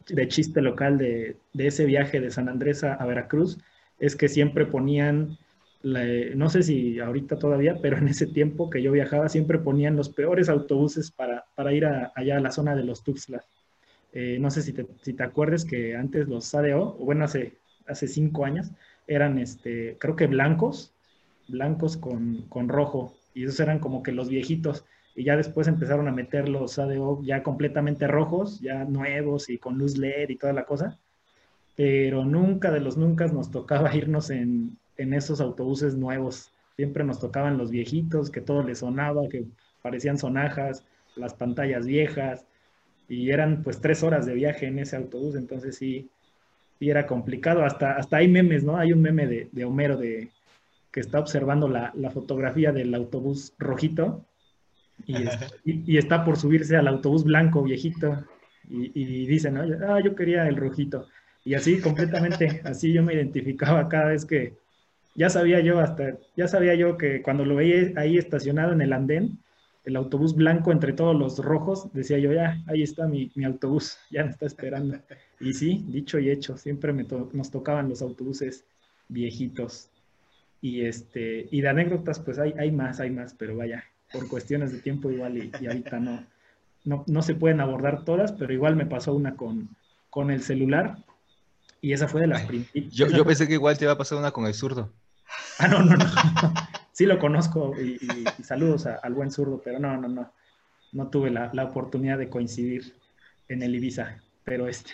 de chiste local de, de, ese viaje de San Andrés a, a Veracruz, es que siempre ponían, la, no sé si ahorita todavía, pero en ese tiempo que yo viajaba, siempre ponían los peores autobuses para, para ir a, allá a la zona de los Tuxtlas. Eh, no sé si te, si te acuerdas que antes los ADO, o bueno, hace, hace cinco años, eran, este, creo que blancos, blancos con, con, rojo, y esos eran como que los viejitos, y ya después empezaron a meter los ADO ya completamente rojos, ya nuevos y con luz LED y toda la cosa, pero nunca de los nunca nos tocaba irnos en, en esos autobuses nuevos, siempre nos tocaban los viejitos, que todo les sonaba, que parecían sonajas, las pantallas viejas, y eran pues tres horas de viaje en ese autobús, entonces sí, sí era complicado, hasta, hasta hay memes, ¿no? Hay un meme de, de Homero de, que está observando la, la, fotografía del autobús rojito y, y, y, está por subirse al autobús blanco viejito y, y dice, ¿no? Ah, yo quería el rojito. Y así completamente, así yo me identificaba cada vez que, ya sabía yo hasta, ya sabía yo que cuando lo veía ahí estacionado en el andén, el autobús blanco entre todos los rojos, decía yo, ya, ahí está mi, mi autobús, ya me está esperando. Y sí, dicho y hecho, siempre me to nos tocaban los autobuses viejitos. Y, este, y de anécdotas, pues hay, hay más, hay más, pero vaya, por cuestiones de tiempo igual y, y ahorita no, no, no, se pueden abordar todas, pero igual me pasó una con, con el celular y esa fue de las primeras. Yo, yo pensé que igual te iba a pasar una con el zurdo. Ah, no, no, no sí lo conozco y, y, y saludos a, al buen zurdo, pero no, no, no, no tuve la, la, oportunidad de coincidir en el Ibiza, pero este,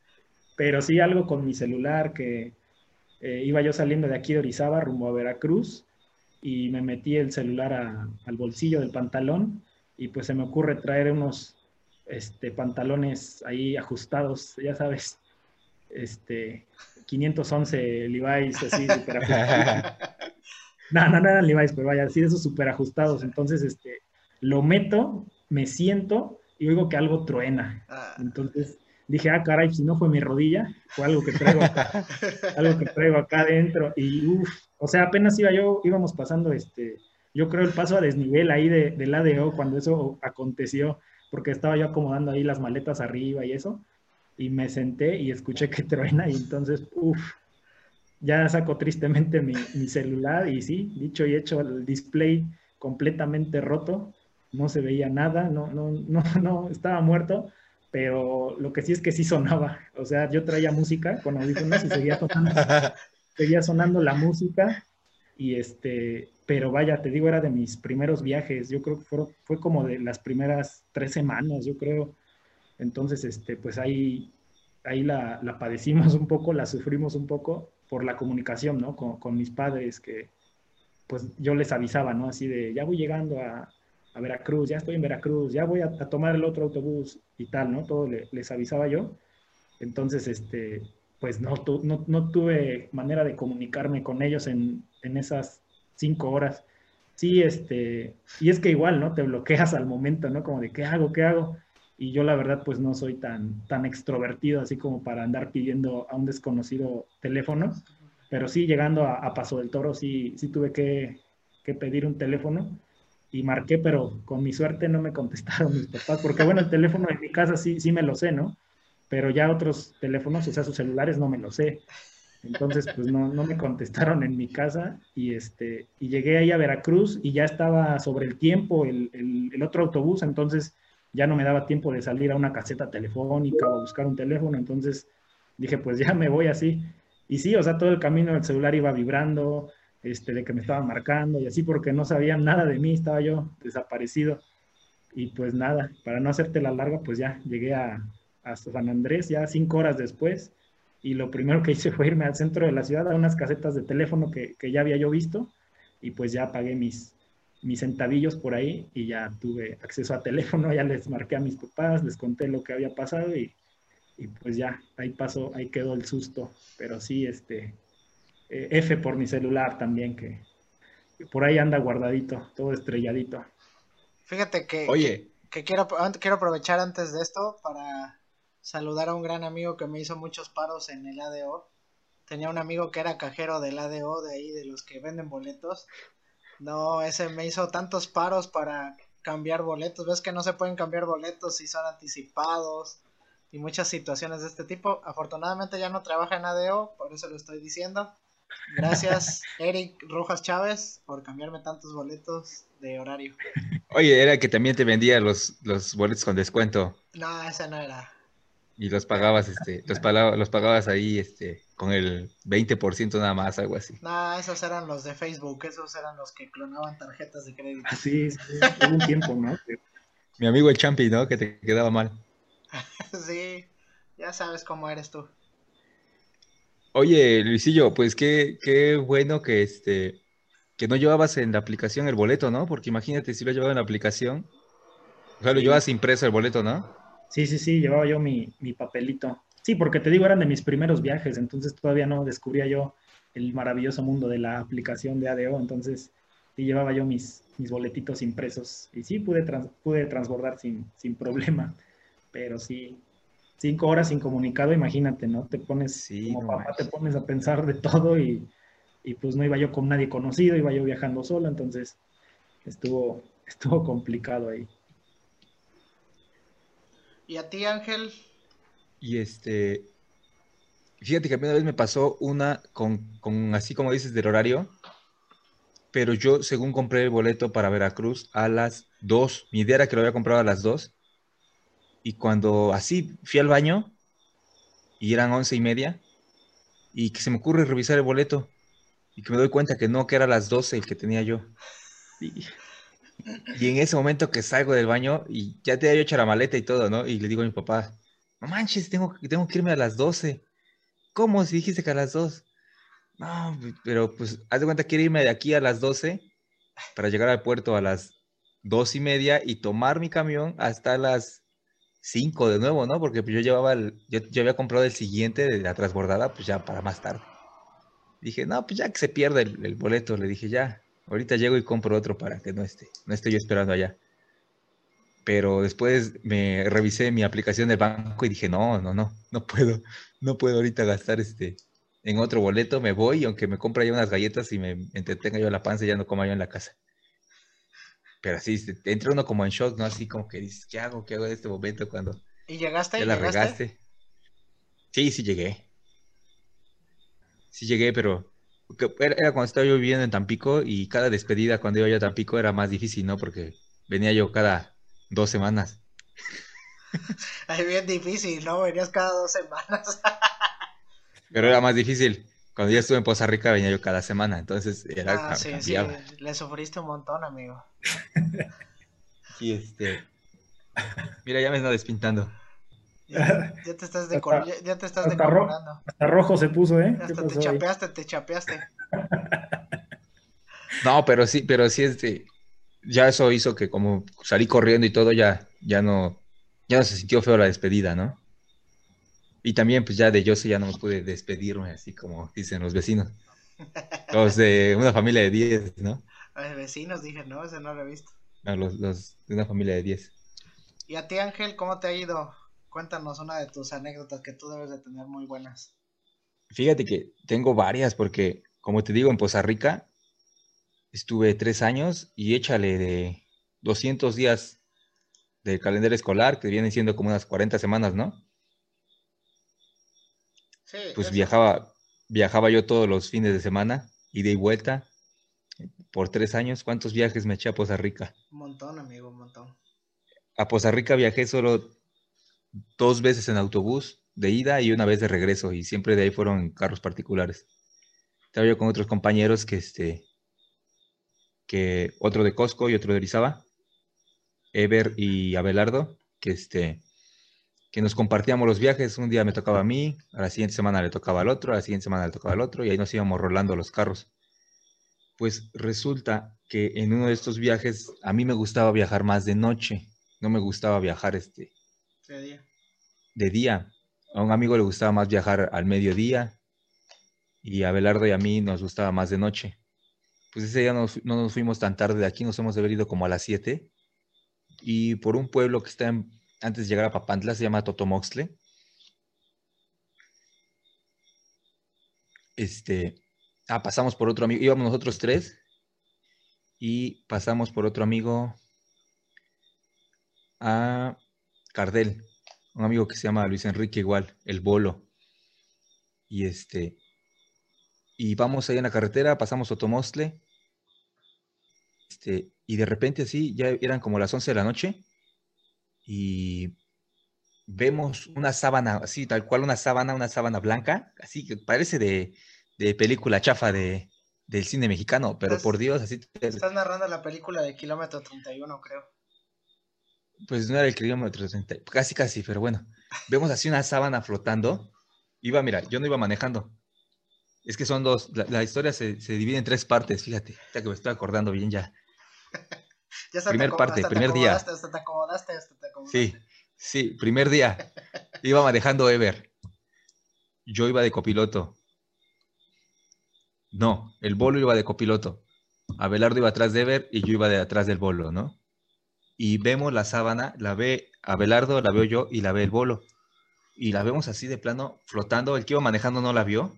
pero sí algo con mi celular que eh, iba yo saliendo de aquí de Orizaba rumbo a Veracruz y me metí el celular a, al bolsillo del pantalón y pues se me ocurre traer unos este, pantalones ahí ajustados, ya sabes, este, 511 Levi's así. No, no, no eran Levi's, pero vaya, así de esos súper ajustados. Entonces, este, lo meto, me siento y oigo que algo truena. Entonces, dije, ah, caray, si no fue mi rodilla, fue algo que traigo acá, algo que traigo acá adentro. Y uff, o sea, apenas iba yo, íbamos pasando este, yo creo el paso a desnivel ahí de, del ADO cuando eso aconteció, porque estaba yo acomodando ahí las maletas arriba y eso, y me senté y escuché que truena y entonces, uff, ya saco tristemente mi, mi, celular y sí, dicho y hecho, el display completamente roto, no se veía nada, no, no, no, no, estaba muerto, pero lo que sí es que sí sonaba, o sea, yo traía música con audífonos y seguía sonando, seguía sonando la música y este, pero vaya, te digo, era de mis primeros viajes, yo creo que fue, fue como de las primeras tres semanas, yo creo, entonces, este, pues ahí, ahí la, la padecimos un poco, la sufrimos un poco por la comunicación, ¿no? Con, mis padres, que pues yo les avisaba, ¿no? Así de, ya voy llegando a, Veracruz, ya estoy en Veracruz, ya voy a, tomar el otro autobús y tal, ¿no? Todo le, les avisaba yo. Entonces, este, pues no, tu, no, tuve manera de comunicarme con ellos en, en esas cinco horas. Sí, este, y es que igual, ¿no? Te bloqueas al momento, ¿no? Como de, ¿qué hago? ¿Qué hago? Y yo la verdad pues no soy tan, tan extrovertido así como para andar pidiendo a un desconocido teléfono, pero sí llegando a, Paso del Toro sí, sí tuve que, que, pedir un teléfono y marqué, pero con mi suerte no me contestaron mis papás, porque bueno, el teléfono en mi casa sí, sí me lo sé, ¿no? Pero ya otros teléfonos, o sea, sus celulares no me lo sé. Entonces, pues no, no me contestaron en mi casa y, este, y llegué ahí a Veracruz y ya estaba sobre el tiempo el, el, el otro autobús, entonces ya no me daba tiempo de salir a una caseta telefónica o buscar un teléfono, entonces dije, pues ya me voy así. Y sí, o sea, todo el camino el celular iba vibrando, este, de que me estaban marcando y así, porque no sabían nada de mí, estaba yo desaparecido. Y pues nada, para no hacerte la larga, pues ya llegué a, a San Andrés, ya cinco horas después, y lo primero que hice fue irme al centro de la ciudad a unas casetas de teléfono que, que ya había yo visto, y pues ya pagué mis, mis centavillos por ahí y ya tuve acceso a teléfono, ya les marqué a mis papás, les conté lo que había pasado y, y pues ya, ahí pasó, ahí quedó el susto. Pero sí, este, eh, F por mi celular también, que, que, por ahí anda guardadito, todo estrelladito. Fíjate que, Oye. que, que quiero, quiero aprovechar antes de esto para saludar a un gran amigo que me hizo muchos paros en el ADO. Tenía un amigo que era cajero del ADO, de ahí, de los que venden boletos. No, ese me hizo tantos paros para cambiar boletos. Ves que no se pueden cambiar boletos si son anticipados y muchas situaciones de este tipo. Afortunadamente ya no trabaja en ADO, por eso lo estoy diciendo. Gracias, Eric Rojas Chávez, por cambiarme tantos boletos de horario. Oye, era que también te vendía los, los boletos con descuento. No, ese no era. Y los pagabas, este, los, pagabas, los pagabas ahí, este, con el 20% nada más, algo así. No, esos eran los de Facebook, esos eran los que clonaban tarjetas de crédito. Así, sí, hubo un tiempo, ¿no? Mi amigo el Champi, ¿no? Que te quedaba mal. sí, ya sabes cómo eres tú. Oye, Luisillo, pues qué, qué bueno que este que no llevabas en la aplicación el boleto, ¿no? Porque imagínate si lo llevaba en la aplicación. O sea, lo sí. llevabas impreso el boleto, ¿no? Sí, sí, sí, llevaba yo mi, mi papelito. Sí, porque te digo, eran de mis primeros viajes, entonces todavía no descubría yo el maravilloso mundo de la aplicación de ADO, entonces sí llevaba yo mis, mis boletitos impresos y sí pude, trans, pude transbordar sin, sin problema, pero sí, cinco horas sin comunicado, imagínate, ¿no? Te pones, sí, como no papá, te pones a pensar de todo y, y, pues no iba yo con nadie conocido, iba yo viajando solo, entonces estuvo, estuvo complicado ahí. ¿Y a ti, Ángel? Y este, fíjate que a mí una vez me pasó una con, con, así como dices del horario, pero yo según compré el boleto para Veracruz a las 2, mi idea era que lo había comprado a las 2, y cuando así fui al baño, y eran once y media, y que se me ocurre revisar el boleto, y que me doy cuenta que no, que era a las 12 el que tenía yo. Y, y en ese momento que salgo del baño, y ya te había hecho la maleta y todo, ¿no? Y le digo a mi papá, no manches, tengo, que irme a las 12. ¿Cómo? Si dijiste que a las 2. No, pero pues haz de cuenta, quiero irme de aquí a las 12 para llegar al puerto a las 2 y media y tomar mi camión hasta las 5 de nuevo, ¿no? Porque pues, yo llevaba, el, yo, había comprado el siguiente de la transbordada, pues ya para más tarde. Dije, no, pues ya que se pierde el boleto, le dije, ya, ahorita llego y compro otro para que no esté, no esté yo esperando allá. pero después me revisé mi aplicación del banco y dije, no, no, no, no puedo, no puedo ahorita gastar este en otro boleto, me voy y aunque me compre ya unas galletas y me entretenga yo la panza, ya no coma yo en la casa. Pero así, entra uno como en shock, ¿no? Así como que dices, ¿qué hago? ¿Qué hago en este momento cuando ¿Y llegaste? ya la regaste? Sí, sí llegué. Sí llegué, pero era, era cuando estaba yo viviendo en Tampico y cada despedida cuando iba yo a Tampico era más difícil, ¿no? Porque venía yo cada dos semanas. Es bien difícil, ¿no? Venías cada dos semanas. Pero era más difícil. Cuando yo estuve en Poza Rica venía yo cada semana, entonces era Ah, sí, sí, le sufriste un montón, amigo. Y este. Mira, ya me está despintando. Ya, ya te estás decor- ya, ya te estás hasta ro- decorando. Hasta rojo se puso, ¿eh? ¿Qué Hasta te chapeaste, te chapeaste. No, pero sí, pero sí, este. Ya eso hizo que como salí corriendo y todo, ya, ya no, ya no se sintió feo la despedida, ¿no? Y también, pues ya de yo sí ya no me pude despedirme, así como dicen los vecinos. Los de una familia de 10, ¿no? Ay, vecinos, dije, no, ese no lo he visto. No, los, los de una familia de 10. Y a ti, Ángel, ¿cómo te ha ido? Cuéntanos una de tus anécdotas que tú debes de tener muy buenas. Fíjate que tengo varias porque, como te digo, en Poza Rica estuve tres años y échale de 200 días del calendario escolar, que vienen siendo como unas 40 semanas, ¿no? Sí, Pues eso- viajaba, viajaba yo todos los fines de semana, ida y vuelta, por tres años. ¿Cuántos viajes me eché a Poza Rica? Un montón, amigo, un montón. A Poza Rica viajé solo dos veces en autobús de ida y una vez de regreso, y siempre de ahí fueron carros particulares. Estaba yo con otros compañeros que este, que otro de Costco y otro de Orizaba, Ever y Abelardo, que este, que nos compartíamos los viajes. Un día me tocaba a mí, a la siguiente semana le tocaba al otro, a la siguiente semana le tocaba al otro, y ahí nos íbamos rolando los carros. Pues resulta que en uno de estos viajes a mí me gustaba viajar más de noche, no me gustaba viajar este, Ese día. de día. A un amigo le gustaba más viajar al mediodía y a Belardo y a mí nos gustaba más de noche. Pues ese día no, nos- no nos fuimos tan tarde de aquí, nos hemos de como a las 7 y por un pueblo que está en- antes de llegar a Papantla, se llama Totomoxtle. Este, ah, pasamos por otro amigo, íbamos nosotros tres y pasamos por otro amigo a Cardel, un amigo que se llama Luis Enrique igual, el Bolo. Y este, y vamos ahí en la carretera, pasamos Otomostle, este, y de repente así, ya eran como las 11 de la noche, y vemos una sábana, así, tal cual una sábana, una sábana blanca, así que parece de, de película chafa de, del cine mexicano, pero Estás- por Dios, así, te- Estás narrando la película de Kilómetro 31, creo. Pues no era el kilómetro 30, casi casi, pero bueno. Vemos así una sábana flotando. Iba, mira, yo no iba manejando. Es que son dos, la, la historia se, se divide en tres partes, fíjate, ya que me estoy acordando bien ya. Ya hasta Primer te, parte, hasta te primer día. acomodaste, Hasta te acomodaste, hasta te acomodaste. Sí, sí, primer día. Iba manejando Ever. Yo iba de copiloto. No, el bolo iba de copiloto. Abelardo iba atrás de Ever y yo iba de atrás del bolo, ¿no? Y vemos la sábana, la ve Abelardo, la veo yo y la ve el bolo. Y la vemos así de plano, flotando. El que iba manejando no la vio.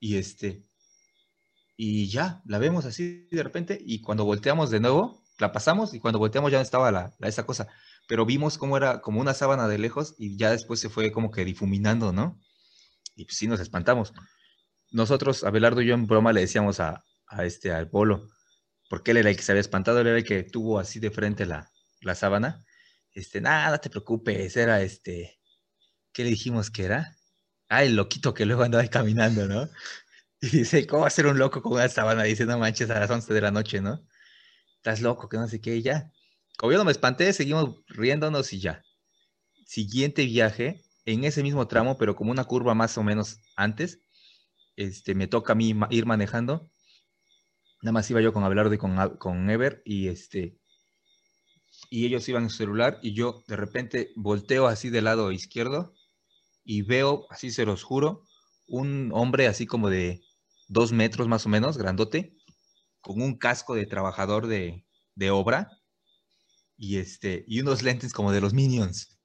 Y este. Y ya, la vemos así de repente. Y cuando volteamos de nuevo, la pasamos. Y cuando volteamos ya no estaba la, la- esa cosa pero vimos cómo era como una sábana de lejos y ya después se fue como que difuminando, ¿no? Y pues sí nos espantamos. Nosotros, Abelardo y yo en broma le decíamos a, a este, al Polo, porque él era el que se había espantado, él era el que tuvo así de frente la, la sábana. Este, nada, te preocupes, era este, ¿qué le dijimos que era? Ah, el loquito que luego andaba caminando, ¿no? Y dice, ¿cómo va a ser un loco con una sábana? Dice, no manches, a las 11 de la noche, ¿no? Estás loco, que no sé qué, y ya. Como yo no me espanté, seguimos riéndonos y ya. Siguiente viaje, en ese mismo tramo, pero como una curva más o menos antes, este, me toca a mí ir manejando. Nada más iba yo con Abelardo y con, con Ever y este y ellos iban en su celular y yo de repente volteo así del lado izquierdo y veo, así se los juro, un hombre así como de dos metros más o menos, grandote, con un casco de trabajador de, de obra, y este, y unos lentes como de los Minions.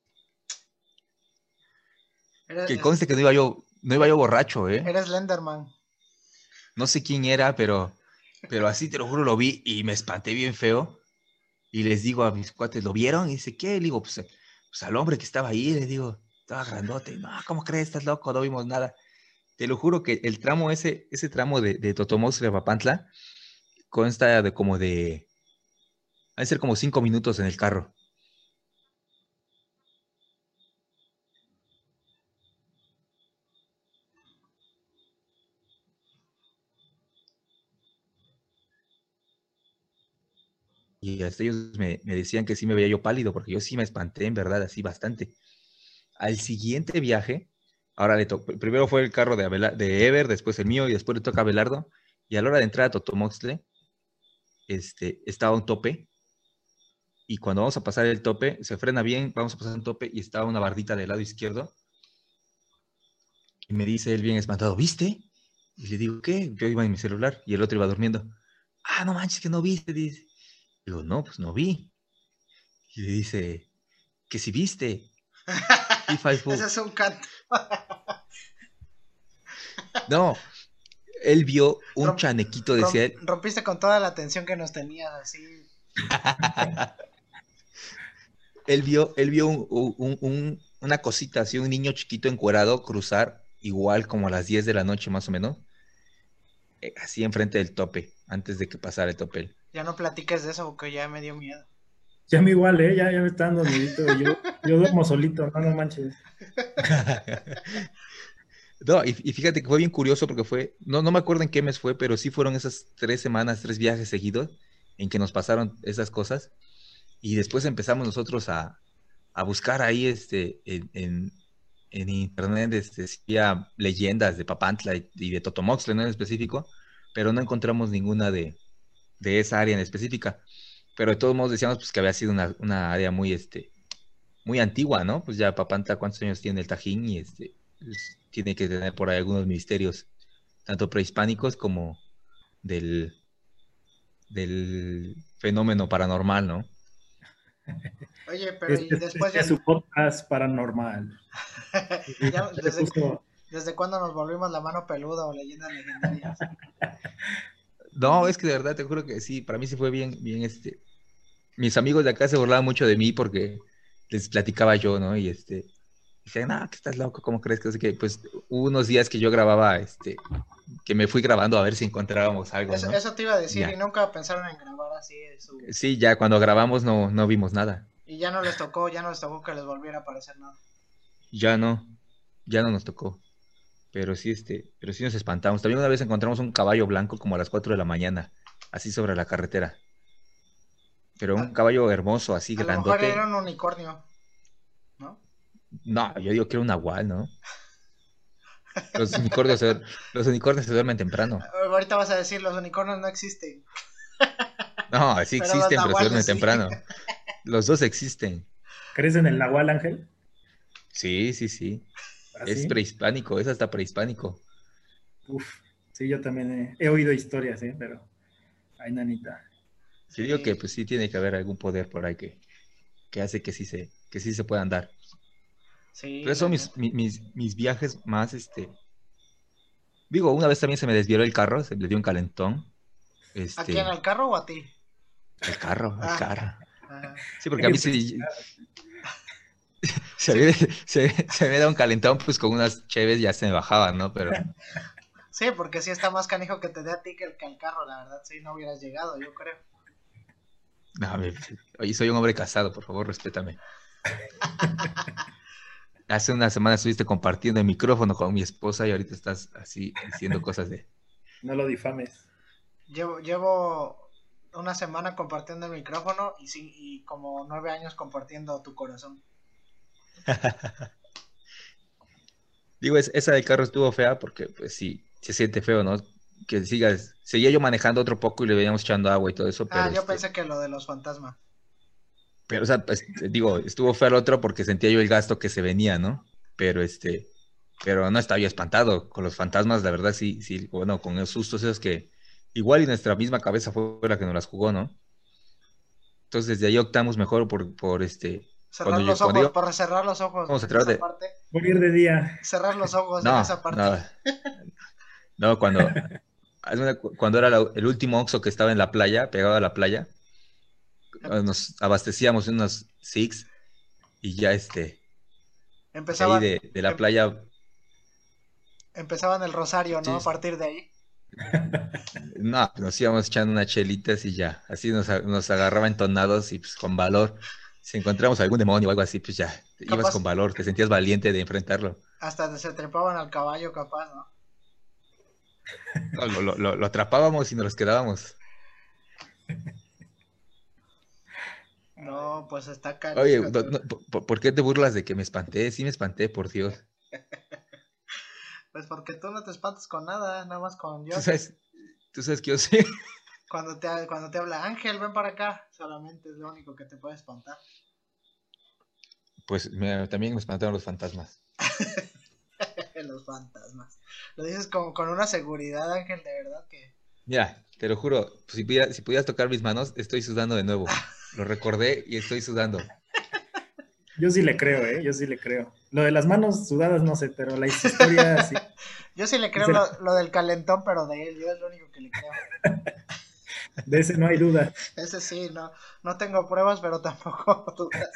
Que conste que no iba yo, no iba yo borracho, ¿eh? eres Lenderman. No sé quién era, pero, pero así te lo juro, lo vi y me espanté bien feo. Y les digo a mis cuates, ¿lo vieron? Y dice, ¿qué? Le digo, pues, pues al hombre que estaba ahí, le digo, estaba grandote. No, ¿cómo crees? Estás loco, no vimos nada. Te lo juro que el tramo, ese, ese tramo de, de Totomos a Papantla, consta de como de. De ser como cinco minutos en el carro. Y ellos me, me decían que sí me veía yo pálido, porque yo sí me espanté, en verdad, así bastante. Al siguiente viaje, ahora le tocó, primero fue el carro de, Abela- de Ever, después el mío, y después le toca a Abelardo. Y a la hora de entrar a Totomoxtle, este, estaba un tope. Y cuando vamos a pasar el tope, se frena bien, vamos a pasar un tope y estaba una bardita del lado izquierdo. Y me dice él bien espantado, ¿viste? Y le digo, ¿qué? Yo iba en mi celular y el otro iba durmiendo. Ah, no manches, que no viste, dice. Digo, no, pues no vi. Y le dice, que si viste. Ese es un canto. no, él vio un chanequito, decía él. Rom- rompiste con toda la atención que nos tenías, así. Él vio, él vio un- un- un- una cosita así, un niño chiquito encuerado cruzar igual como a las 10 de la noche más o menos, eh, así enfrente del tope, antes de que pasara el tope. Ya no platiques de eso porque ya me dio miedo. Ya me igual, ¿eh? Ya, ya me está dando miedito. Yo, yo duermo solito, no, no manches. No, y, y fíjate que fue bien curioso porque fue, no, no me acuerdo en qué mes fue, pero sí fueron esas tres semanas, tres viajes seguidos en que nos pasaron esas cosas. Y después empezamos nosotros a, a buscar ahí este, en, en- en internet este, sí, a leyendas de Papantla y, y de Totomoxtle ¿no? en específico, pero no encontramos ninguna de, de esa área en específica. Pero de todos modos decíamos pues, que había sido una, una área muy, este, muy antigua, ¿no? Pues ya Papantla, ¿cuántos años tiene el Tajín? Y este, pues, tiene que tener por ahí algunos misterios, tanto prehispánicos como del, del fenómeno paranormal, ¿no? Oye, pero y Este, después este es ya, su podcast paranormal. ya desde, desde cuándo nos volvimos la mano peluda o leyendas legendarias. No, es que de verdad te juro que sí, para mí sí fue bien, bien este. Mis amigos de acá se burlaban mucho de mí porque les platicaba yo, ¿no? Y este, dicen, no, que estás loco, ¿cómo crees que así que? Pues hubo unos días que yo grababa, este, que me fui grabando a ver si encontrábamos algo, Eso, ¿no? eso te iba a decir Ya. y nunca pensaron en grabar así su... Sí, ya cuando grabamos no, no vimos nada. Y ya no les tocó, ya no les tocó que les volviera a aparecer nada. Ya no, ya no nos tocó. Pero sí, este, pero sí nos espantamos. También una vez encontramos un caballo blanco como a las 4 de la mañana, así sobre la carretera. Pero un Ah. caballo hermoso, así A lo mejor grandote. era un unicornio, ¿no? No, yo digo que era un nahual, ¿no? Los unicornios se, los unicornios se duermen temprano. Ahorita vas a decir, los unicornios no existen. No, sí Pero existen, pero se duermen sí. temprano. Los dos existen. ¿Crees en el Nahual Ángel? Sí, sí, sí. ¿Ah, Es sí? prehispánico, es hasta prehispánico. Uf, sí, yo también he, he oído historias, ¿eh? Pero, ay, nanita. Yo digo Sí. que pues sí tiene que haber algún poder por ahí que, que hace que sí se, que sí se puedan dar. Sí. Pero son la mis, mi- mis, mis viajes más, este... Digo, una vez también se me desvió el carro, se le dio un calentón. neta. ¿A Este, quién? ¿Al carro o a ti? el carro, el Ah. carro. Ajá. Sí, porque a mí sí... Se había, se, se había dado un calentón, pues con unas cheves ya se me bajaban, ¿no? Pero Sí, porque sí está más canijo que te dé a ti que el que carro, la verdad. Sí, no hubieras llegado, yo creo. no, oye, soy un hombre casado, por favor, respétame. Hace una semana estuviste compartiendo el micrófono con mi esposa y ahorita estás así diciendo cosas de... No lo difames. Llevo, llevo una semana compartiendo el micrófono y, sí, y como nueve años compartiendo tu corazón. Digo, es- esa del carro estuvo fea porque, pues sí, se siente feo, ¿no? Que sigas. Seguía yo manejando otro poco y le veníamos echando agua y todo eso, pero, ah, yo este, pensé que lo de los fantasmas. pero, o sea, pues, digo, estuvo feo el otro porque sentía yo el gasto que se venía, ¿no? Pero, este, pero no estaba yo espantado con los fantasmas, la verdad, sí, sí, bueno, con los sustos esos que igual y nuestra misma cabeza fue la que nos las jugó, ¿no? Entonces desde ahí optamos mejor por, por este... Cerrar cuando los ojos, yo- por cerrar los ojos. Vamos a en tratar esa de- parte. Morir de día. Cerrar los ojos en No, esa parte. no. No, cuando, cuando era la- el último Oxxo que estaba en la playa, pegado a la playa, nos abastecíamos unos Six y ya este, de ahí Empezaban, de, de la playa, empezaban el rosario, ¿no? Sí. A partir de ahí. no, nos íbamos echando unas chelitas y ya, así nos, nos agarraba entonados y pues con valor. Si encontramos algún demonio o algo así, pues ya, te ibas Capaz- con valor, te sentías valiente de enfrentarlo. Hasta se trepaban al caballo, capaz, ¿no? No, lo, lo- lo- atrapábamos y nos los quedábamos. No, pues está acá. Oye, no- no, ¿por, por qué te burlas de que me espanté? Sí me espanté, por Dios. Pues porque tú no te espantas con nada, nada más con yo. Tú sabes, tú sabes que yo sé. Cuando te, cuando te habla Ángel, ven para acá. Solamente es lo único que te puede espantar. Pues también me espantaron los fantasmas. Los fantasmas. Lo dices como con una seguridad, Ángel, de verdad que. Mira, te lo juro, si pudieras, si pudieras tocar mis manos, estoy sudando de nuevo. Lo recordé y estoy sudando. Yo sí le creo, ¿eh? Yo sí le creo. Lo de las manos sudadas no sé, pero la historia sí. Yo sí le creo lo del calentón, pero de él, yo es lo único que le creo. De ese no hay duda. Ese sí, no, no tengo pruebas, pero tampoco dudas.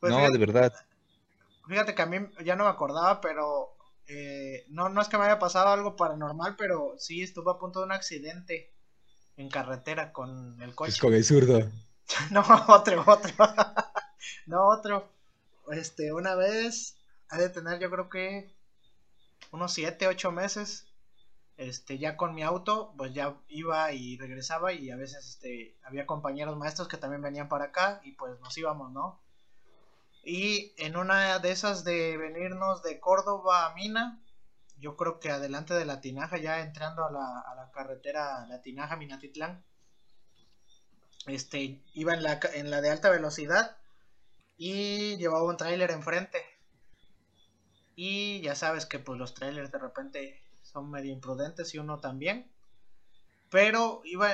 Pues no, fíjate, de verdad. fíjate que a mí ya no me acordaba, pero eh, no, no es que me haya pasado algo paranormal, pero sí estuve a punto de un accidente en carretera con el coche. Pues con el zurdo. No, otro, otro. no, otro. Este, una vez, ha de tener yo creo que unos 7, 8 meses. Este, ya con mi auto, pues ya iba y regresaba y a veces este, había compañeros maestros que también venían para acá y pues nos íbamos, ¿no? Y en una de esas de venirnos de Córdoba a Mina, yo creo que adelante de la Tinaja, ya entrando a la, a la carretera La Tinaja Minatitlán, este, iba en la, en la de alta velocidad y llevaba un tráiler enfrente. Y ya sabes que pues los trailers de repente son medio imprudentes y uno también. Pero iba,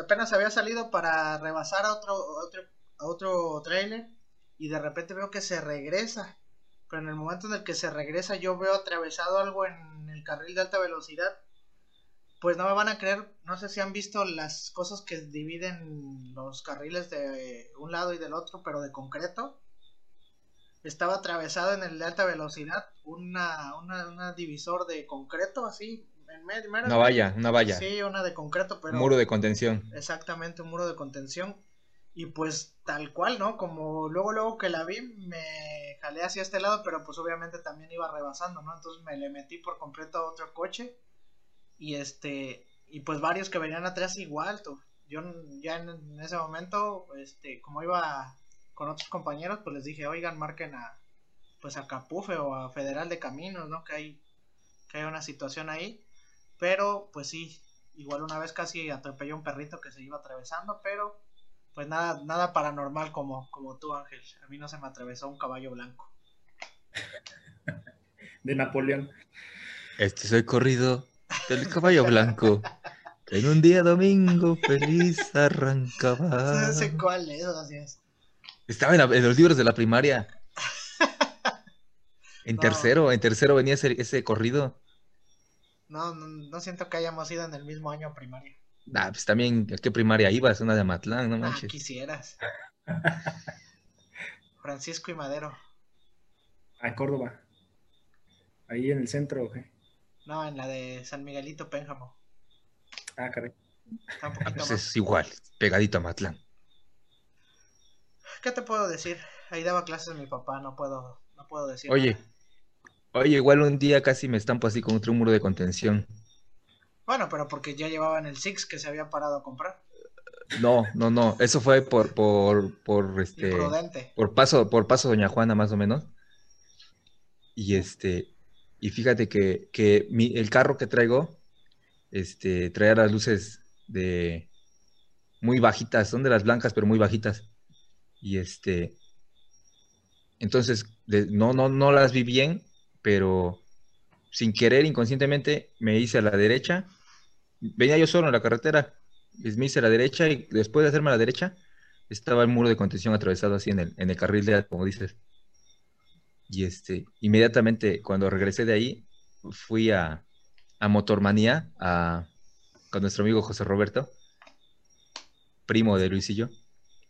apenas había salido para rebasar a otro, otro, otro trailer y de repente veo que se regresa. Pero en el momento en el que se regresa yo veo atravesado algo en el carril de alta velocidad pues no me van a creer, no sé si han visto las cosas que dividen los carriles de un lado y del otro, pero de concreto. Estaba atravesado en el de alta velocidad una, una, una divisor de concreto así, en medio. Una valla, una valla. Sí, una de concreto, pero... Muro de contención. Exactamente, un muro de contención. Y pues tal cual, ¿no? Como luego, luego que la vi, me jalé hacia este lado, pero pues obviamente también iba rebasando, ¿no? Entonces me le metí por completo a otro coche. Y este, y pues varios que venían atrás igual, tú. Yo ya en, en ese momento, este, como iba con otros compañeros, pues les dije, oigan, marquen a, pues a Capufe o a Federal de Caminos, ¿no? Que hay, que hay una situación ahí. Pero, pues sí, igual una vez casi atropelló un perrito que se iba atravesando, pero pues nada, nada paranormal como, como tú, Ángel. A mí no se me atravesó un caballo blanco. De Napoleón. Este soy corrido del caballo blanco. En un día domingo feliz arrancaba. No sé cuál es, así es. Estaba en, la- en los libros de la primaria. En No. tercero, en tercero venía ese, ese corrido. No, no, no siento que hayamos ido en el mismo año primaria. Ah, pues también, ¿a qué primaria ibas? Una de Amatlán, no Ah, manches. quisieras. Francisco y Madero. A Córdoba. Ahí en el centro, ¿o qué? No, en la de San Miguelito Pénjamo. Ah, caray. Está un Ah, pues más. es igual, pegadito a Amatlán. ¿Qué te puedo decir? Ahí daba clases mi papá, no puedo, no puedo decir. Oye, nada. oye, igual un día casi me estampo así con otro muro de contención. Bueno, pero porque ya llevaban el Six que se había parado a comprar. No, no, no, eso fue por, por, por este, Imprudente. por paso, por paso Doña Juana más o menos. Y este, y fíjate que, que mi, el carro que traigo, este, traía las luces de muy bajitas, son de las blancas, pero muy bajitas. Y este, entonces, de- no, no, no las vi bien, pero sin querer, inconscientemente, me hice a la derecha. Venía yo solo en la carretera, me hice a la derecha y después de hacerme a la derecha, estaba el muro de contención atravesado así en el, en el carril de, como dices. Y este, inmediatamente cuando regresé de ahí, fui a, a Motormanía a, con nuestro amigo José Roberto, primo de Luisillo.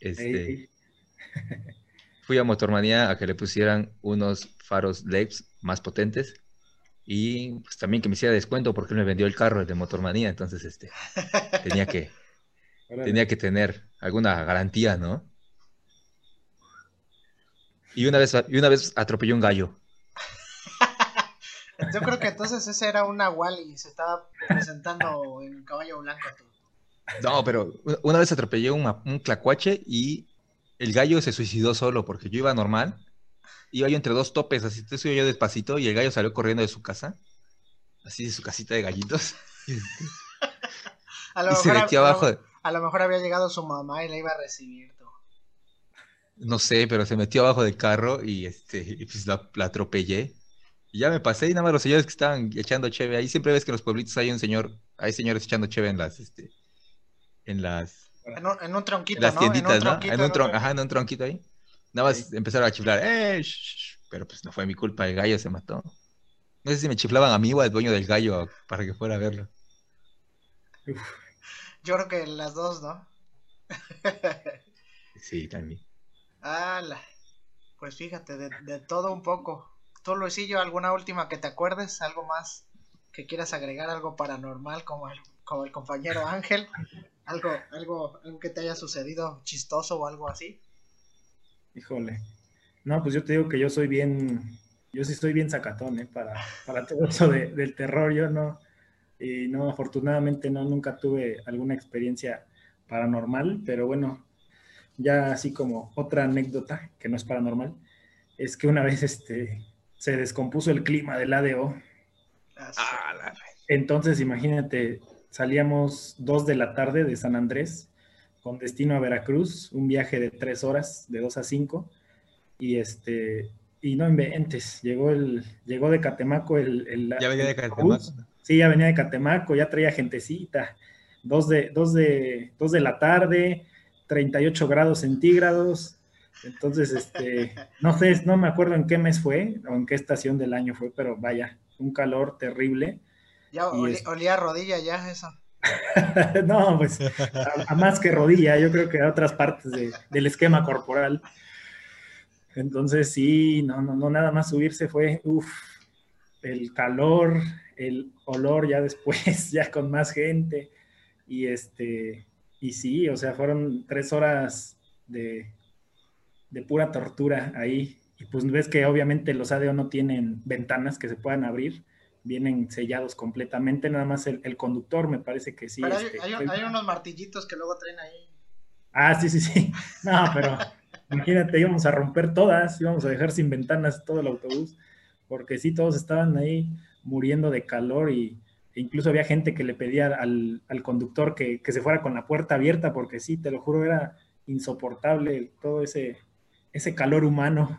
Este, fui a Motormanía a que le pusieran unos faros LEDs más potentes y pues también que me hiciera descuento porque él me vendió el carro de Motormanía, entonces este tenía que tenía que tener alguna garantía, ¿no? Y una vez y una vez atropelló un gallo. Yo creo que entonces ese era un nahual y se estaba presentando en caballo blanco. No, pero una vez atropellé un, un clacuache y el gallo se suicidó solo porque yo iba normal. Iba yo entre dos topes, así te subí yo despacito y el gallo salió corriendo de su casa. Así de su casita de gallitos. a lo y se metió abajo. A lo mejor había llegado su mamá y la iba a recibir. No sé, pero se metió abajo del carro y este, pues la, la atropellé. Y ya me pasé y nada más los señores que estaban echando cheve. Ahí siempre ves que en los pueblitos hay un señor, hay señores echando cheve en las, este, en las... En un, tronquito, las tienditas, ¿no? En un, tronquito, ajá, en un tronquito ahí. Nada más empezaron a chiflar, ¡eh! Pero pues no fue mi culpa, el gallo se mató. No sé si me chiflaban a mí o al dueño del gallo para que fuera a verlo. Yo creo que las dos, ¿no? sí, también. ¡Hala! Pues fíjate, de, de todo un poco. ¿Tú, Luisillo, alguna última que te acuerdes? ¿Algo más que quieras agregar? ¿Algo paranormal como el, como el compañero Ángel? ¿Algo, algo, algo que te haya sucedido chistoso o algo así? Híjole. No, pues yo te digo que yo soy bien, yo sí estoy bien sacatón, ¿eh? Para, para todo eso de, del terror. Yo no, y no, afortunadamente no, nunca tuve alguna experiencia paranormal, pero bueno, ya así como otra anécdota que no es paranormal, es que una vez este, se descompuso el clima del ADO. Ah, Entonces, imagínate, salíamos dos de la tarde de San Andrés con destino a Veracruz, un viaje de tres horas, de dos a cinco, y este, y no inventes, llegó el, llegó de Catemaco el, ya venía de Catemaco. Sí, ya venía de Catemaco, ya traía gentecita, dos de, dos de, dos de la tarde, 38 grados centígrados, entonces, este, no sé, no me acuerdo en qué mes fue o en qué estación del año fue, pero vaya, un calor terrible. Ya olía rodilla ya eso. no, pues a, más que rodilla, yo creo que a otras partes del esquema corporal. Entonces sí, no, no, no, nada más subirse fue, uff, el calor, el olor ya después, ya con más gente. Y este, y sí, o sea, fueron tres horas de, de pura tortura ahí. Y pues ves que obviamente los ADO no tienen ventanas que se puedan abrir, vienen sellados completamente, nada más el, conductor me parece que sí. Pero hay, este, unos martillitos que luego traen ahí. Ah, sí, sí, sí. No, pero imagínate, íbamos a romper todas, íbamos a dejar sin ventanas todo el autobús, porque sí, todos estaban ahí muriendo de calor y e incluso había gente que le pedía al, conductor que, que, se fuera con la puerta abierta, porque sí, te lo juro, era insoportable todo ese, ese calor humano.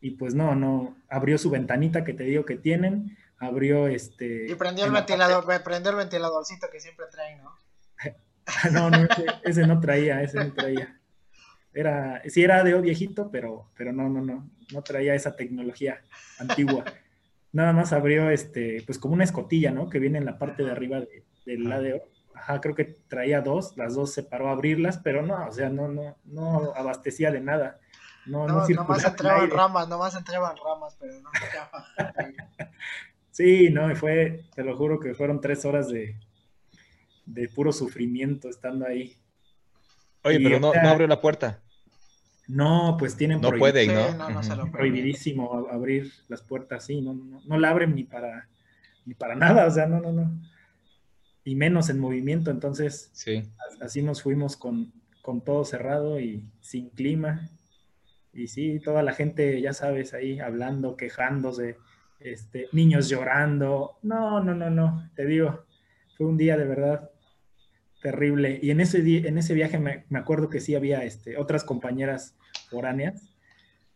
Y pues no, no, abrió su ventanita que te digo que tienen, abrió este... Y prendió el ventilador, prendió el ventiladorcito que siempre trae, ¿no? no, no, ese, no traía, ese no traía. Era, sí era de viejito, pero, pero no, no, no, no traía esa tecnología antigua. Nada más abrió este, pues como una escotilla, ¿no? Que viene en la parte de arriba del ADO. Ajá, creo que traía dos, las dos se paró a abrirlas, pero no, o sea, no, no, no abastecía de nada. No, no, no nomás entraban ramas, nomás entraban ramas, pero no Sí, no, y fue, te lo juro que fueron tres horas de, de puro sufrimiento estando ahí. Oye, pero no, no, abrió la puerta. No, pues tienen no puede, ¿no? prohibidísimo abrir las puertas sí, no, no, no la abren ni para, ni para nada, o sea, no, no, no. Y menos en movimiento, entonces sí. así nos fuimos con, con todo cerrado y sin clima y sí, toda la gente, ya sabes, ahí hablando, quejándose, este, niños llorando. No, no, no, no, te digo, fue un día de verdad terrible. Y en ese, en ese viaje me, acuerdo que sí había este, otras compañeras foráneas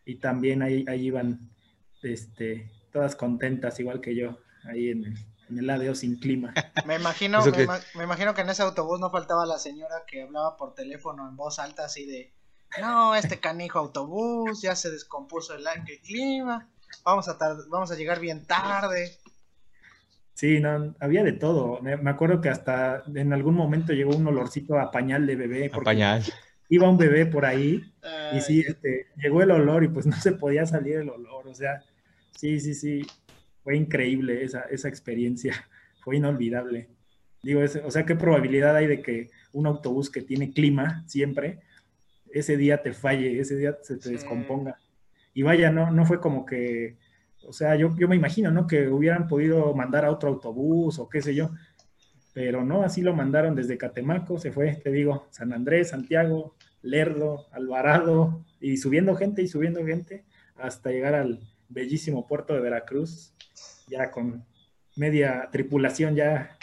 y también ahí, ahí iban este, todas contentas, igual que yo, ahí en en el ADO sin clima. Me imagino, me, me imagino que en ese autobús no faltaba la señora que hablaba por teléfono en voz alta así de, no, este canijo autobús, ya se descompuso el, aire- el clima, vamos a, vamos a llegar bien tarde. Sí, no, había de todo. Me, me acuerdo que hasta en algún momento llegó un olorcito a pañal de bebé, A pañal. iba un bebé por ahí y sí, este, llegó el olor y pues no se podía salir el olor. O sea, sí, sí, sí, fue increíble esa, esa experiencia, fue inolvidable. Digo, es- o sea, ¿qué probabilidad hay de que un autobús que tiene clima siempre, ese día te falle, ese día se te Sí. descomponga? Y vaya, no, no fue como que, o sea, yo, yo me imagino, ¿no? Que hubieran podido mandar a otro autobús o qué sé yo, pero no, así lo mandaron desde Catemaco, se fue, te digo, San Andrés, Santiago, Lerdo, Alvarado, y subiendo gente y subiendo gente hasta llegar al bellísimo puerto de Veracruz, ya con media tripulación ya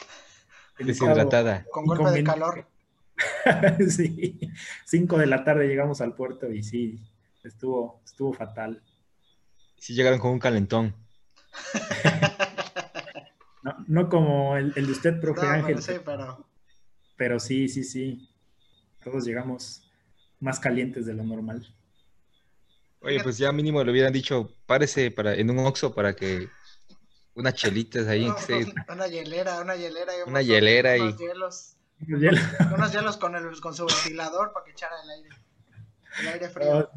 Deshidratada. con golpe de inconveniente. calor. sí, cinco de la tarde llegamos al puerto y sí, estuvo, estuvo fatal. Sí llegaron con un calentón. No, no como el, el de usted, profe No, Ángel, pero sí, pero pero sí, sí, sí, todos llegamos más calientes de lo normal. Oye, pues ya mínimo le hubieran dicho, párese para, en un Oxxo para que unas chelitas ahí, No, se- una hielera, una hielera. y Una unos- hielera y- unos hielos, unos hielos con, el, con su ventilador para que echara el aire. El aire frío.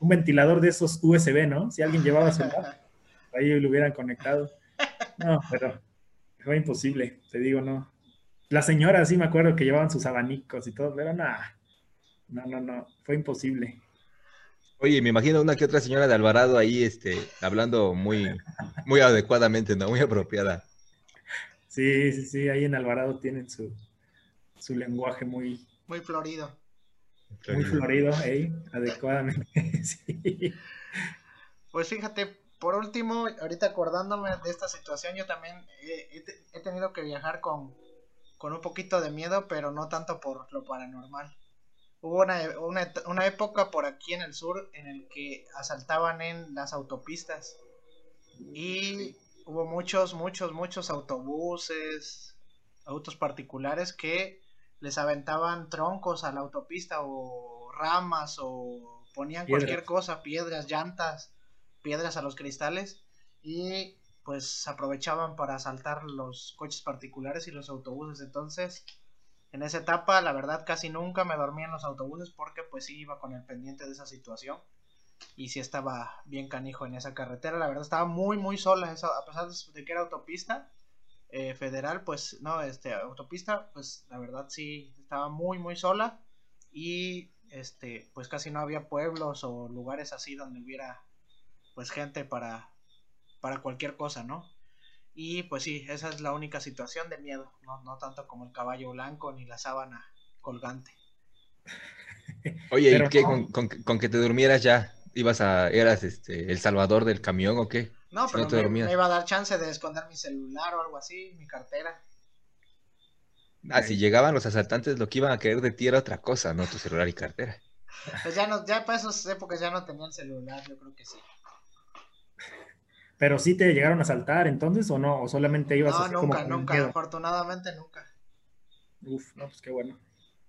Un ventilador de esos USB, ¿no? Si alguien llevaba su ahí lo hubieran conectado. No, pero fue imposible, te digo, no. Las señoras sí me acuerdo que llevaban sus abanicos y todo, pero nada. No, no, no, fue imposible. Oye, me imagino una que otra señora de Alvarado ahí, este, hablando muy, muy adecuadamente, ¿no? Muy apropiada. Sí, sí, sí, ahí en Alvarado tienen su, su lenguaje muy, Muy florido. Muy florido, ¿eh? adecuadamente. sí. Pues fíjate, por último, ahorita acordándome de esta situación, yo también he, he te- he tenido que viajar con, con un poquito de miedo, pero no tanto por lo paranormal. Hubo una, una, una época por aquí en el sur en el que asaltaban en las autopistas y hubo muchos, muchos, muchos autobuses, autos particulares que les aventaban troncos a la autopista o ramas o ponían Piedras. cualquier cosa, piedras, llantas, piedras a los cristales y pues aprovechaban para asaltar los coches particulares y los autobuses. Entonces, en esa etapa, la verdad, casi nunca me dormía en los autobuses porque pues sí iba con el pendiente de esa situación y sí estaba bien canijo en esa carretera. La verdad, estaba muy, muy sola, esa, a pesar de que era autopista eh, federal, pues no, este, autopista, pues la verdad sí estaba muy, muy sola y este, pues casi no había pueblos o lugares así donde hubiera pues gente para, para cualquier cosa, ¿no? Y pues sí, esa es la única situación de miedo, no, no tanto como el caballo blanco ni la sábana colgante. Oye, Pero ¿y qué? no. Con, con que te durmieras ya? ¿Ibas a, eras este, el salvador del camión o qué? No, pero no me, iba a dar chance de esconder mi celular o algo así, mi cartera. Ah, si llegaban los asaltantes, lo que iban a querer de ti era otra cosa, no tu celular y cartera. Pues ya no, ya para esas épocas ya no tenía el celular, yo creo que sí. Pero sí te llegaron a saltar entonces o no, o solamente ibas No, así como nunca, el nunca, miedo? afortunadamente nunca. Uf, no, pues qué bueno.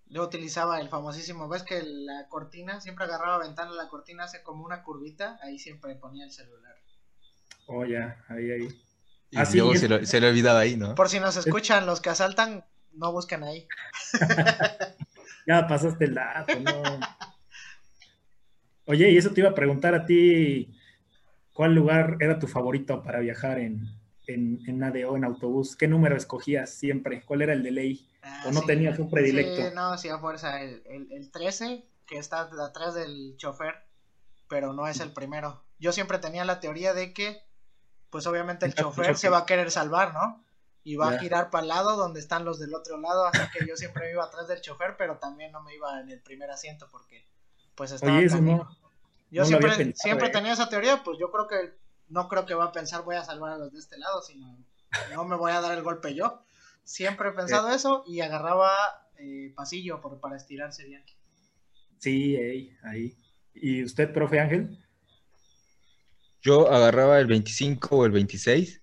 Yo utilizaba el famosísimo, ves que la cortina, siempre agarraba ventana, la cortina hace como una curvita, ahí siempre ponía el celular. Oh, ya, ahí, ahí. Y Ah, luego se, lo, se le olvidaba ahí, ¿no? Por si nos escuchan los que asaltan, no busquen ahí. Ya pasaste el dato, no. Oye, y eso te iba a preguntar a ti, ¿cuál lugar era tu favorito para viajar en, en, en ADO, en autobús? ¿Qué número escogías siempre? ¿Cuál era el de ley? Ah, ¿O no tenías un predilecto? Sí, no, sí, a fuerza, el, el, el 13, que está atrás del chofer, pero no es el primero. Yo siempre tenía la teoría de que, pues obviamente el chofer se va a querer salvar, ¿no? Y va a girar para el lado donde están los del otro lado, así que yo siempre me iba atrás del chofer, pero también no me iba en el primer asiento porque, pues estaba Oye, no. Yo no siempre, pensado, siempre eh. tenía esa teoría, pues yo creo que no creo que va a pensar voy a salvar a los de este lado, sino no me voy a dar el golpe yo. Siempre he pensado eso y agarraba eh, pasillo por, para estirarse bien. Sí, ahí, ahí. ¿Y usted, profe Ángel? Yo agarraba el 25 o el 26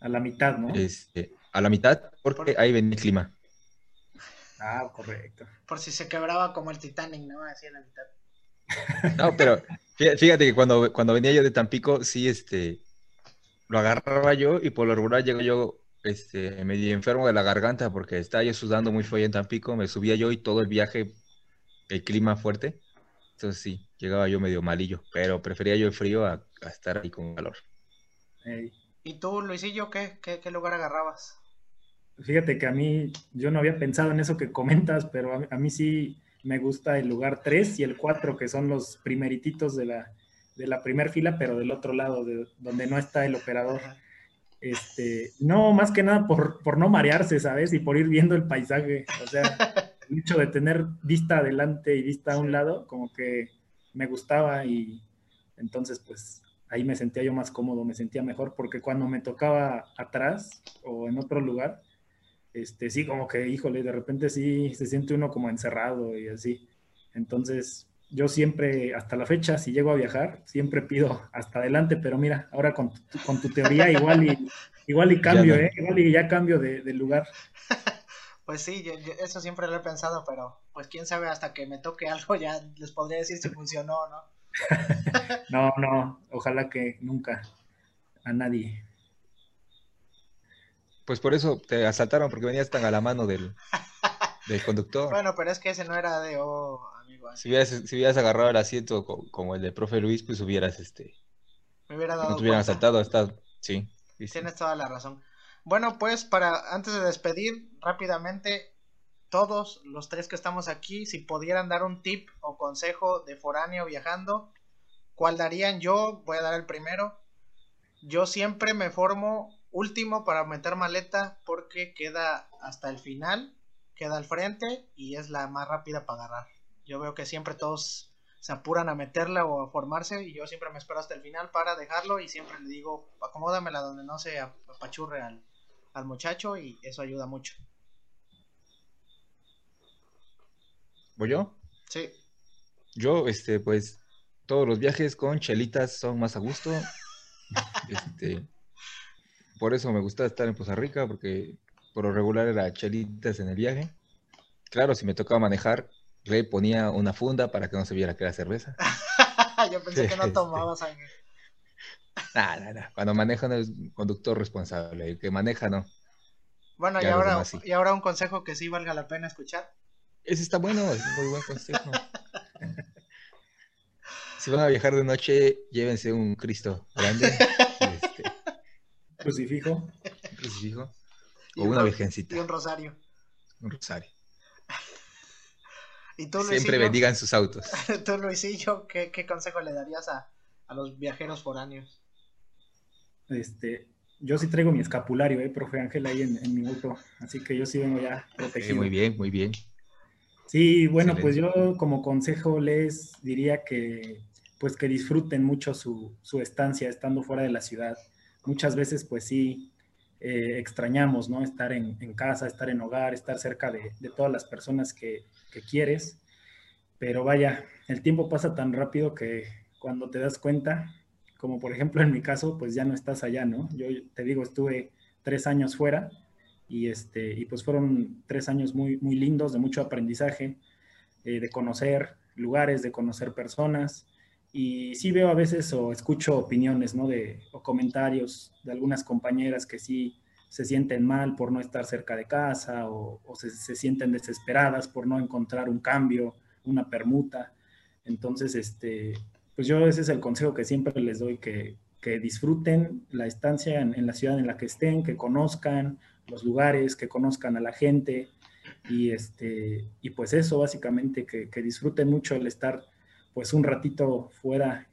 A la mitad, ¿no? Este, a la mitad, porque ahí venía el clima. Ah, correcto. Por si se quebraba como el Titanic, ¿no? Así a la mitad. No, pero fíjate que cuando, cuando venía yo de Tampico, sí, este, lo agarraba yo y por lo regular llego yo este, medio enfermo de la garganta porque estaba yo sudando muy feo en Tampico, me subía yo y todo el viaje, el clima fuerte. Entonces sí, llegaba yo medio malillo, pero prefería yo el frío a, estar ahí con calor. ¿Y tú, Luisillo, qué, qué, qué, lugar agarrabas? Fíjate que a mí, yo no había pensado en eso que comentas, pero a, a mí sí me gusta el lugar 3 y el 4, que son los primerititos de la, de la primer fila, pero del otro lado, de donde no está el operador. Este, no, más que nada por, por no marearse, ¿sabes? Y por ir viendo el paisaje. O sea, el hecho de tener vista adelante y vista a un lado, como que me gustaba y entonces pues ahí me sentía yo más cómodo, me sentía mejor, porque cuando me tocaba atrás o en otro lugar, este, sí, como que, híjole, de repente sí se siente uno como encerrado y así. Entonces, yo siempre, hasta la fecha, si llego a viajar, siempre pido hasta adelante, pero mira, ahora con tu, con tu teoría igual y, igual y cambio, ¿eh? Igual y ya cambio de, lugar. Pues sí, yo, eso siempre lo he pensado, pero pues quién sabe, hasta que me toque algo ya les podría decir si funcionó o no. no, no, ojalá que nunca a nadie. Pues por eso te asaltaron, porque venías tan a la mano del, del conductor. Bueno, pero es que ese no era de, oh, amigo. Si hubieras, si hubieras agarrado el asiento como, el de profe Luis, pues hubieras, este... Me hubiera dado No te hubieran asaltado, está... Sí, Tienes toda la razón. Bueno, pues para, antes de despedir, rápidamente, todos los tres que estamos aquí, si pudieran dar un tip o consejo de foráneo viajando, ¿cuál darían? Yo voy a dar el primero. Yo siempre me formo último para meter maleta porque queda hasta el final, queda al frente y es la más rápida para agarrar. Yo veo que siempre todos se apuran a meterla o a formarse y yo siempre me espero hasta el final para dejarlo y siempre le digo acomódamela donde no se apachurre al, al muchacho y eso ayuda mucho. ¿Voy yo? Sí. Yo, este, pues, todos los viajes con chelitas son más a gusto. este, por eso me gusta estar en Poza Rica, porque por lo regular era chelitas en el viaje. Claro, si me tocaba manejar, le ponía una funda para que no se viera que era cerveza. Yo pensé que no tomabas sangre. Nada, nada. Cuando maneja no es conductor responsable. El que maneja no. Bueno, y ahora, y ahora un consejo que sí valga la pena escuchar. Ese está bueno, es un muy buen consejo. si van a viajar de noche, llévense un Cristo grande. Crucifijo. Crucifijo. O una virgencita. Y un rosario. Un rosario. ¿Y tú, Siempre bendigan sus autos. tú, Luisillo, ¿qué, qué consejo le darías a, a, los viajeros foráneos? Este, yo sí traigo mi escapulario, eh, profe Ángel, ahí en, en mi auto. Así que yo sí vengo ya protegido. muy bien, muy bien. Sí, bueno, pues yo como consejo les diría que pues que disfruten mucho su, su estancia estando fuera de la ciudad muchas veces pues sí eh, extrañamos, ¿no? Estar en, casa, estar en hogar, estar cerca de, todas las personas que, quieres. Pero vaya, el tiempo pasa tan rápido que cuando te das cuenta, como por ejemplo en mi caso, pues ya no estás allá, ¿no? Yo te digo, estuve tres años fuera y, este, y pues fueron tres años muy, muy lindos, de mucho aprendizaje, eh, de conocer lugares, de conocer personas, y sí veo a veces o escucho opiniones, ¿no? De, o comentarios de algunas compañeras que sí se sienten mal por no estar cerca de casa o, se, sienten desesperadas por no encontrar un cambio, una permuta. Entonces, este, pues yo ese es el consejo que siempre les doy, que, que disfruten la estancia en, la ciudad en la que estén, que conozcan los lugares, que conozcan a la gente y, este, y pues eso básicamente, que, que disfruten mucho el estar pues un ratito fuera,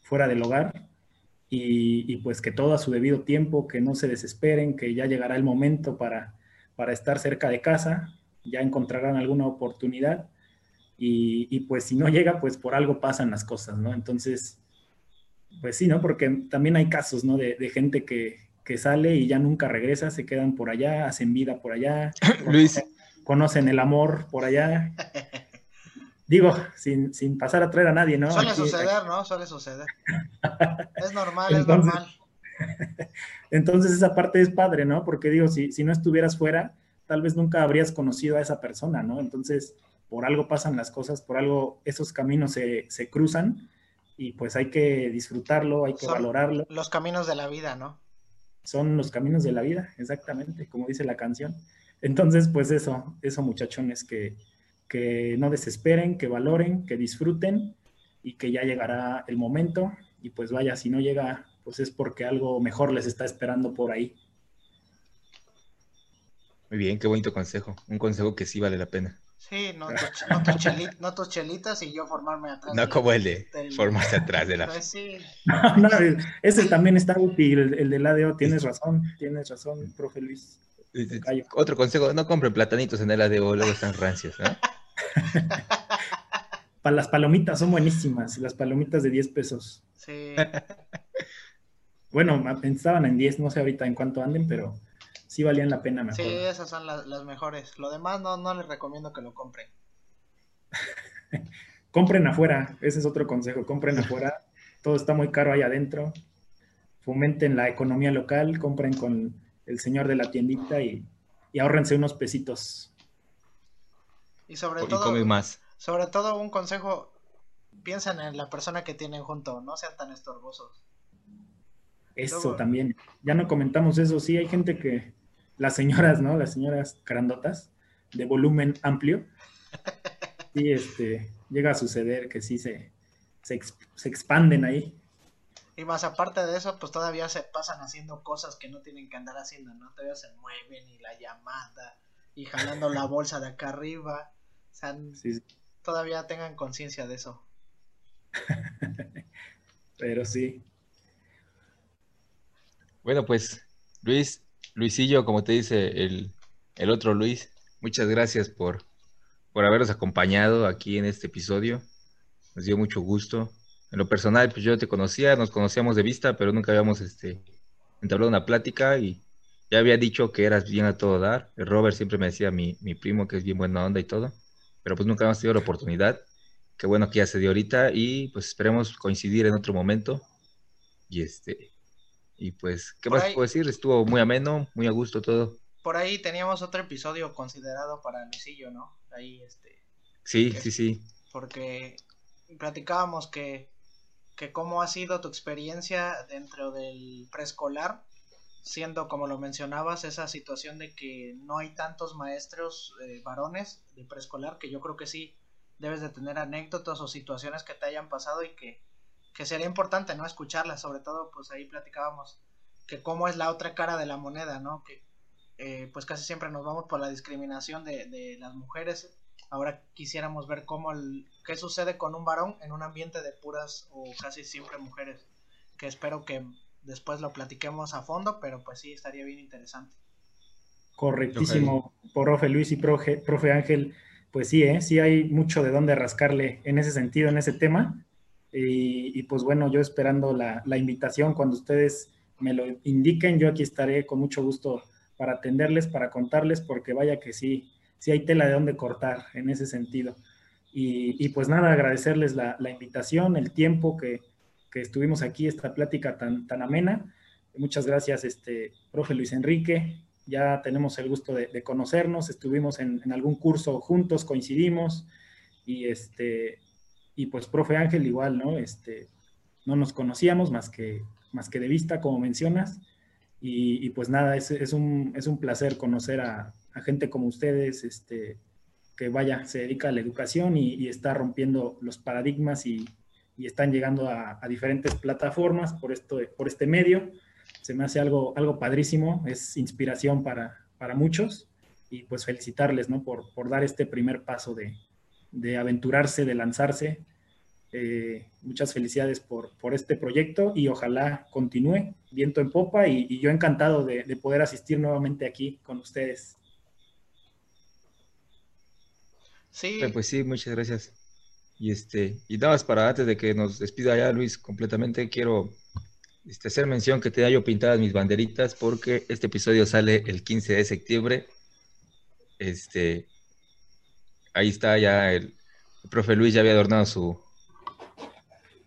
fuera del hogar y, pues que todo a su debido tiempo, que no se desesperen, que ya llegará el momento para, para estar cerca de casa, ya encontrarán alguna oportunidad y, pues si no llega, pues por algo pasan las cosas, ¿no? Entonces, pues sí, ¿no? Porque también hay casos, ¿no? De, gente que, que, sale y ya nunca regresa, se quedan por allá, hacen vida por allá. Luis. conocen el amor por allá Digo, sin, pasar a traer a nadie, ¿no? Suele suceder, ¿no? Suele suceder. es normal, es normal. Entonces esa parte es padre, ¿no? Porque digo, si, si no estuvieras fuera, tal vez nunca habrías conocido a esa persona, ¿no? Entonces, por algo pasan las cosas, por algo esos caminos se, se cruzan y pues hay que disfrutarlo, hay que Son valorarlo. Los caminos de la vida, ¿no? Son los caminos de la vida, exactamente, como dice la canción. Entonces, pues eso, eso muchachones, que, que no desesperen, que valoren, que disfruten y que ya llegará el momento. Y pues vaya, si no llega, pues es porque algo mejor les está esperando por ahí. Muy bien, qué bonito consejo. Un consejo que sí vale la pena. Sí, no tus, no tus cheli- no tus chelitas y yo formarme atrás. No como el de del- formarse atrás de la... Pues sí, No, no, ese también está útil, el, el del ADO. Tienes razón, tienes razón, profe Luis. Otro consejo, no compren platanitos en el ADO, luego están rancios, ¿no? Pa- las palomitas son buenísimas, las palomitas de 10 pesos. sí. Bueno, estaban en 10, no sé ahorita en cuánto anden, pero sí valían la pena, me Sí, esas son las, las mejores. Lo demás no, no les recomiendo que lo compren. Compren afuera, ese es otro consejo, compren afuera. Todo está muy caro ahí adentro. Fomenten la economía local, compren con el señor de la tiendita y, y ahórrense unos pesitos. Y sobre Y todo, come más. sobre todo un consejo, piensen en la persona que tienen junto, no sean tan estorbosos. Eso Luego- también. Ya no comentamos eso. Sí, hay gente que, las señoras, ¿no? Las señoras grandotas, de volumen amplio. Sí, este, llega a suceder que sí se, se, ex- se expanden ahí. Y más aparte de eso, pues todavía se pasan haciendo cosas que no tienen que andar haciendo, ¿no? Todavía se mueven y la llamada y jalando la bolsa de acá arriba. O sea, Sí, sí. todavía tengan conciencia de eso. pero sí. Bueno, pues, Luis, Luisillo, como te dice el, el otro Luis, muchas gracias por, por habernos acompañado aquí en este episodio. Nos dio mucho gusto. En lo personal, pues yo te conocía, nos conocíamos de vista, pero nunca habíamos este, entablado una plática y ya había dicho que eras bien a todo dar. Robert siempre me decía, mi, mi primo, que es bien buena onda y todo, pero pues nunca habíamos tenido la oportunidad. Qué bueno que ya se dio ahorita y pues esperemos coincidir en otro momento. Y este, y pues, ¿qué Por más ahí- puedo decir? Estuvo muy ameno, muy a gusto todo. Por ahí teníamos otro episodio considerado para Luisillo, ¿no? Ahí, este, Sí, sí, sí. porque platicábamos que, que cómo ha sido tu experiencia dentro del preescolar, siendo como lo mencionabas, esa situación de que no hay tantos maestros eh, varones de preescolar, que yo creo que sí debes de tener anécdotas o situaciones que te hayan pasado y que, que sería importante, ¿no? Escucharlas, sobre todo, pues ahí platicábamos que cómo es la otra cara de la moneda, ¿no? Que eh, pues casi siempre nos vamos por la discriminación de, de las mujeres Ahora quisiéramos ver cómo el, qué sucede con un varón en un ambiente de puras o casi siempre mujeres. Que espero que después lo platiquemos a fondo, pero pues sí, estaría bien interesante. Correctísimo, profe Luis y profe, profe Ángel. Pues sí, ¿eh? sí hay mucho de dónde rascarle en ese sentido, en ese tema. Y, pues bueno, yo esperando la, invitación cuando ustedes me lo indiquen, yo aquí estaré con mucho gusto para atenderles, para contarles, porque vaya que sí, sí hay tela de dónde cortar en ese sentido. Y, pues nada, agradecerles la, invitación, el tiempo que, que, estuvimos aquí, esta plática tan, tan amena. Muchas gracias, este, profe Luis Enrique. Ya tenemos el gusto de, conocernos, estuvimos en, algún curso juntos, coincidimos. Y, este, y pues, profe Ángel, igual, ¿no? Este, no nos conocíamos más que, más que de vista, como mencionas. Y, y pues nada, es, es, un, es un placer conocer a, a gente como ustedes, este, que vaya, se dedica a la educación y, está rompiendo los paradigmas y, y están llegando a, a, diferentes plataformas por, esto, por este medio. Se me hace algo, algo padrísimo, es inspiración para, para muchos y pues felicitarles ¿no? por, por dar este primer paso de, de aventurarse, de lanzarse. Eh, muchas felicidades por, por, este proyecto y ojalá continúe viento en popa y, y yo encantado de, de poder asistir nuevamente aquí con ustedes. Sí. Pues sí, muchas gracias. Y este, y nada más para antes de que nos despida ya Luis completamente, quiero este, hacer mención que tenía yo pintadas mis banderitas porque este episodio sale el 15 de septiembre. Este, ahí está ya el, el profe Luis ya había adornado su,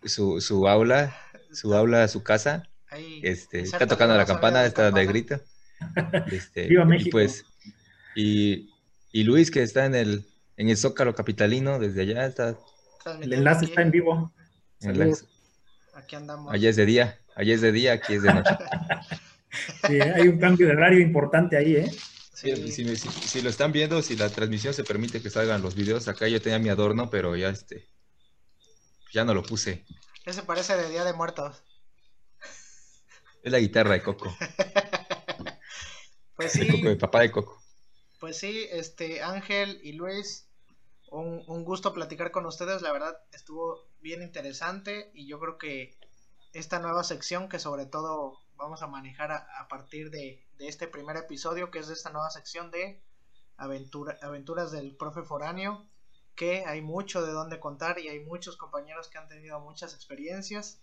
su, su aula, su aula, su casa. Ahí este, está tocando la campana, está de grito. Este, Viva México. Y pues, y, y Luis, que está en el, en el Zócalo Capitalino, desde allá está. El enlace está en vivo. Enlace. Aquí andamos. Allá es de día, allá es de día, aquí es de noche. Sí, hay un cambio de horario importante ahí, ¿eh? Sí, si, si- si lo están viendo, si la transmisión se permite que salgan los videos, acá yo tenía mi adorno, pero ya este, ya no lo puse. Ese parece de Día de Muertos. Es la guitarra de Coco, Pues de Coco, sí, de papá de Coco. pues sí, este Ángel y Luis, un, un gusto platicar con ustedes. La verdad estuvo bien interesante y yo creo que esta nueva sección que sobre todo vamos a manejar a, partir de, este primer episodio, que es de esta nueva sección de aventura, aventuras del profe foráneo, que hay mucho de dónde contar y hay muchos compañeros que han tenido muchas experiencias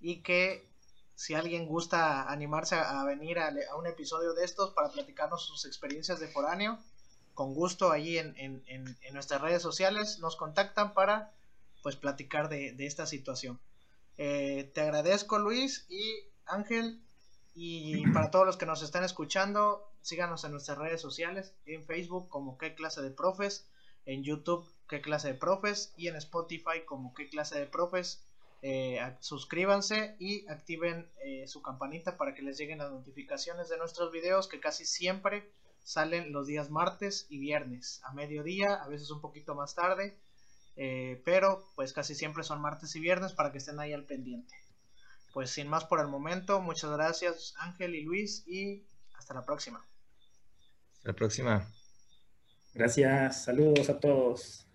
y que si alguien gusta animarse a, venir a, un episodio de estos para platicarnos sus experiencias de foráneo, con gusto allí en, en, en, nuestras redes sociales nos contactan para pues platicar de, de esta situación. Eh, te agradezco Luis y Ángel y para todos los que nos están escuchando, síganos en nuestras redes sociales, en Facebook como qué clase de profes, en YouTube qué clase de profes y en Spotify como qué clase de profes. Eh, suscríbanse y activen eh, su campanita para que les lleguen las notificaciones de nuestros videos que casi siempre salen los días martes y viernes a mediodía, a veces un poquito más tarde, eh, pero pues casi siempre son martes y viernes para que estén ahí al pendiente. Pues sin más por el momento, muchas gracias Ángel y Luis y hasta la próxima. Hasta la próxima. Gracias, saludos a todos.